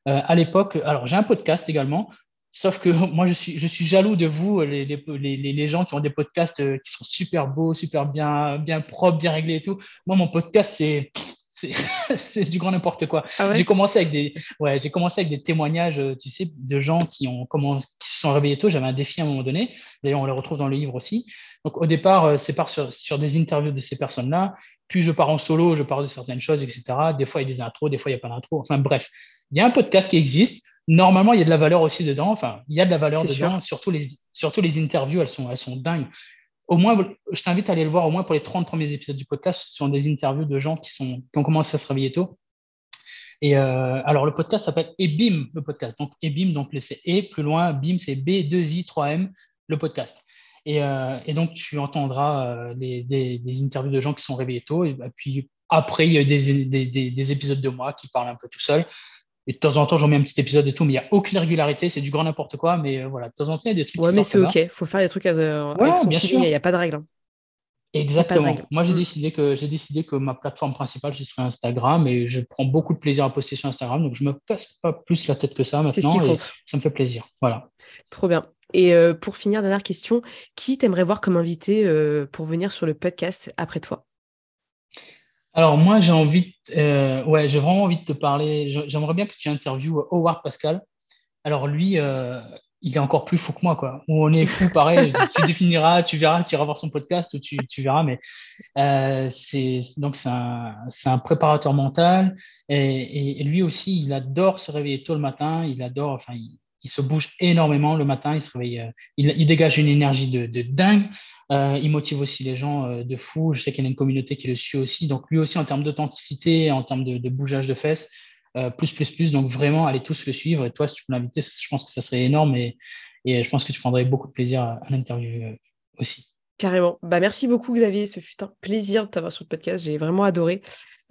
à l'époque, alors j'ai un podcast également Sauf que moi, je suis, je suis jaloux de vous, les, les, les, les, gens qui ont des podcasts euh, qui sont super beaux, super bien, bien propres, bien réglés et tout. Moi, mon podcast, c'est, c'est du grand n'importe quoi. Ah j'ai commencé avec des, ouais, j'ai commencé avec des témoignages, euh, tu sais, de gens qui ont comment, qui se sont réveillés tôt. J'avais un défi à un moment donné. D'ailleurs, on les retrouve dans le livre aussi. Donc, au départ, euh, c'est part sur, sur des interviews de ces personnes-là. Puis, je pars en solo, je parle de certaines choses, etc. Des fois, il y a des intros, des fois, il n'y a pas d'intro. Enfin, bref, il y a un podcast qui existe normalement, il y a de la valeur aussi dedans. Enfin, il y a de la valeur dedans. Surtout les, surtout les interviews, elles sont, elles sont dingues. Au moins, je t'invite à aller le voir au moins pour les 30 premiers épisodes du podcast. Ce sont des interviews de gens qui, sont, qui ont commencé à se réveiller tôt. Et euh, alors, le podcast s'appelle EBIM, le podcast. Donc, EBIM, donc c'est E, plus loin, BIM, c'est B2I3M, le podcast. Et, euh, et donc, tu entendras euh, des, des, des, interviews de gens qui sont réveillés tôt. Et, puis, après, il y a des, des, épisodes de moi qui parlent un peu tout seul. Et de temps en temps, j'en mets un petit épisode et tout, mais il n'y a aucune régularité, c'est du grand n'importe quoi. Mais euh, voilà, de temps en temps, il y a des trucs. Ouais, mais c'est OK, il faut faire des trucs euh, avec son bien il n'y a, pas de règle. Hein. Exactement. Moi, j'ai mm. décidé, que, j'ai décidé que ma plateforme principale, ce serait Instagram et je prends beaucoup de plaisir à poster sur Instagram. Donc, je ne me passe pas plus la tête que ça maintenant. et ça me fait plaisir. Voilà. Trop bien. Et euh, pour finir, dernière question, qui t'aimerais voir comme invité pour venir sur le podcast après toi? Alors moi, j'ai envie, euh, ouais, j'ai vraiment envie de te parler. J'aimerais bien que tu interviewes Howard Pascal. Alors lui, euh, il est encore plus fou que moi, quoi. On est fou, pareil. tu définiras, tu verras, tu iras voir son podcast ou tu, tu verras. Mais euh, c'est donc c'est un, un, préparateur mental et, et, lui aussi, il adore se réveiller tôt le matin. Il adore, enfin, il, il se bouge énormément le matin. Il se réveille, il, il dégage une énergie de, dingue. Euh, il motive aussi les gens euh, de fou. Je sais qu'il y a une communauté qui le suit aussi. Donc lui aussi, en termes d'authenticité, en termes de, bougeage de fesses, euh, plus, plus, plus. Donc vraiment, allez tous le suivre. Et toi, si tu peux l'inviter, je pense que ça serait énorme. Et, et je pense que tu prendrais beaucoup de plaisir à, l'interview aussi. Carrément. Bah, merci beaucoup, Xavier. Ce fut un plaisir de t'avoir sur le podcast. J'ai vraiment adoré.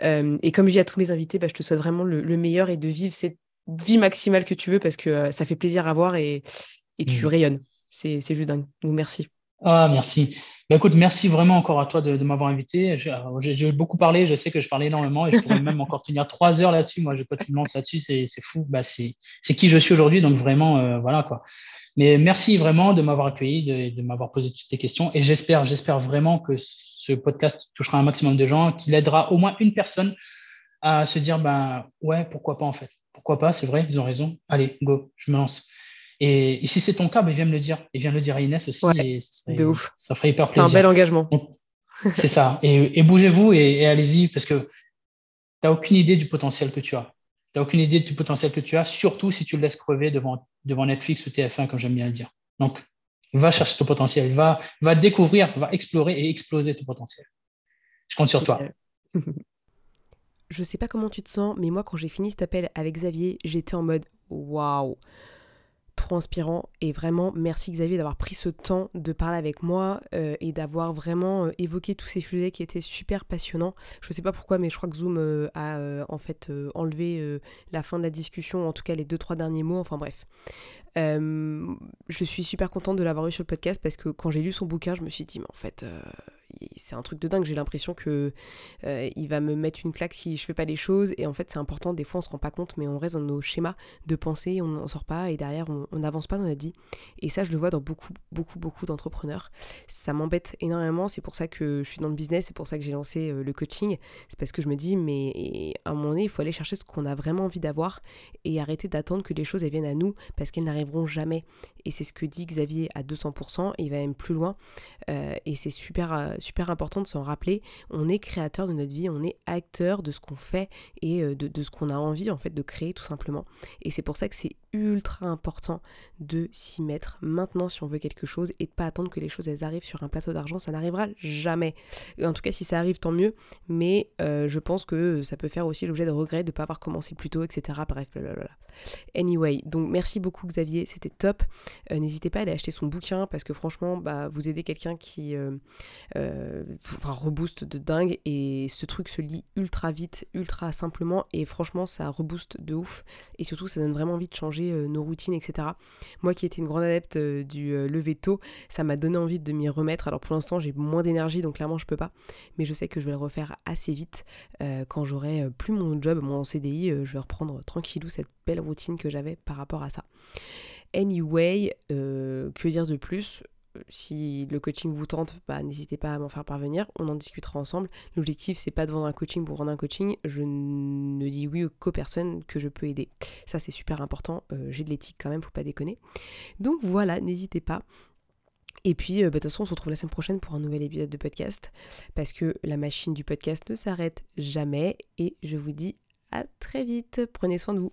et comme je dis à tous mes invités, bah, je te souhaite vraiment le, meilleur et de vivre cette vie maximale que tu veux parce que ça fait plaisir à voir et, et tu mmh. rayonnes. C'est juste dingue. Donc, merci. Ah, merci. Bah, écoute, merci vraiment encore à toi de, m'avoir invité. J'ai beaucoup parlé, je sais que je parlais énormément et je pourrais même encore tenir trois heures là-dessus. Moi, je peux te lancer là-dessus, c'est fou. Bah, c'est qui je suis aujourd'hui, donc vraiment, euh, voilà quoi. Mais merci vraiment de m'avoir accueilli, de, de m'avoir posé toutes ces questions et j'espère, j'espère vraiment que ce podcast touchera un maximum de gens, qu'il aidera au moins une personne à se dire, ben ouais, pourquoi pas en fait. Pourquoi pas, c'est vrai, ils ont raison. Allez, go, je me lance. Et, si c'est ton cas, ben, viens me le dire. Et viens me le dire à Inès aussi. de ouf. Ça ferait hyper plaisir. C'est un bel engagement. c'est ça. Et, bougez-vous et, allez-y parce que tu n'as aucune idée du potentiel que tu as. Tu n'as aucune idée du potentiel que tu as, surtout si tu le laisses crever devant, devant Netflix ou TF1, comme j'aime bien le dire. Donc, va chercher ton potentiel, va, va découvrir, va explorer et exploser ton potentiel. Je compte sur toi. Je sais pas comment tu te sens, mais moi, quand j'ai fini cet appel avec Xavier, j'étais en mode waouh trop inspirant et vraiment merci Xavier d'avoir pris ce temps de parler avec moi euh, et d'avoir vraiment euh, évoqué tous ces sujets qui étaient super passionnants. Je sais pas pourquoi mais je crois que Zoom euh, a en fait enlevé la fin de la discussion, en tout cas les deux trois derniers mots, enfin bref. je suis super contente de l'avoir eu sur le podcast parce que quand j'ai lu son bouquin, je me suis dit mais en fait c'est un truc de dingue. J'ai l'impression que euh, va me mettre une claque si je fais pas les choses. Et en fait, c'est important. Des fois, on se rend pas compte, mais on reste dans nos schémas de pensée, on n'en sort pas et derrière, on n'avance pas dans notre vie. Et ça, je le vois dans beaucoup, beaucoup, beaucoup d'entrepreneurs. Ça m'embête énormément. C'est pour ça que je suis dans le business. C'est pour ça que j'ai lancé euh, le coaching. C'est parce que je me dis, mais à un moment donné, il faut aller chercher ce qu'on a vraiment envie d'avoir et arrêter d'attendre que les choses viennent à nous parce qu'elles n'arriveront jamais. Et c'est ce que dit Xavier à 200%. Et il va même plus loin. Euh, et c'est super super important de s'en rappeler. On est créateur de notre vie, on est acteur de ce qu'on fait et euh, de, de ce qu'on a envie en fait de créer tout simplement. Et c'est pour ça que c'est ultra important de s'y mettre maintenant si on veut quelque chose et de pas attendre que les choses elles arrivent sur un plateau d'argent. Ça n'arrivera jamais. En tout cas, si ça arrive, tant mieux. Mais euh, je pense que ça peut faire aussi l'objet de regrets de ne pas avoir commencé plus tôt, etc. Bref, blablabla. Anyway, donc merci beaucoup Xavier, c'était top. Euh, n'hésitez pas à aller acheter son bouquin parce que franchement, bah, vous aidez quelqu'un qui euh, enfin, rebooste de dingue et ce truc se lit ultra vite, ultra simplement et franchement, ça rebooste de ouf et surtout, ça donne vraiment envie de changer nos routines, etc. Moi qui étais une grande adepte du lever tôt, ça m'a donné envie de m'y remettre. Alors pour l'instant, j'ai moins d'énergie, donc clairement, je peux pas, mais je sais que je vais le refaire assez vite quand j'aurai plus mon job, mon CDI, je vais reprendre tranquillou cette belle routine que j'avais par rapport à ça. Anyway, que dire de plus? Si le coaching vous tente, bah, n'hésitez pas à m'en faire parvenir, on en discutera ensemble. L'objectif, c'est pas de vendre un coaching pour vendre un coaching, je ne dis oui qu'aux personnes que je peux aider. Ça, c'est super important, euh, j'ai de l'éthique quand même, faut pas déconner. Donc voilà, n'hésitez pas. Et puis, euh, bah, de toute façon, on se retrouve la semaine prochaine pour un nouvel épisode de podcast, parce que la machine du podcast ne s'arrête jamais, et je vous dis à très vite, prenez soin de vous.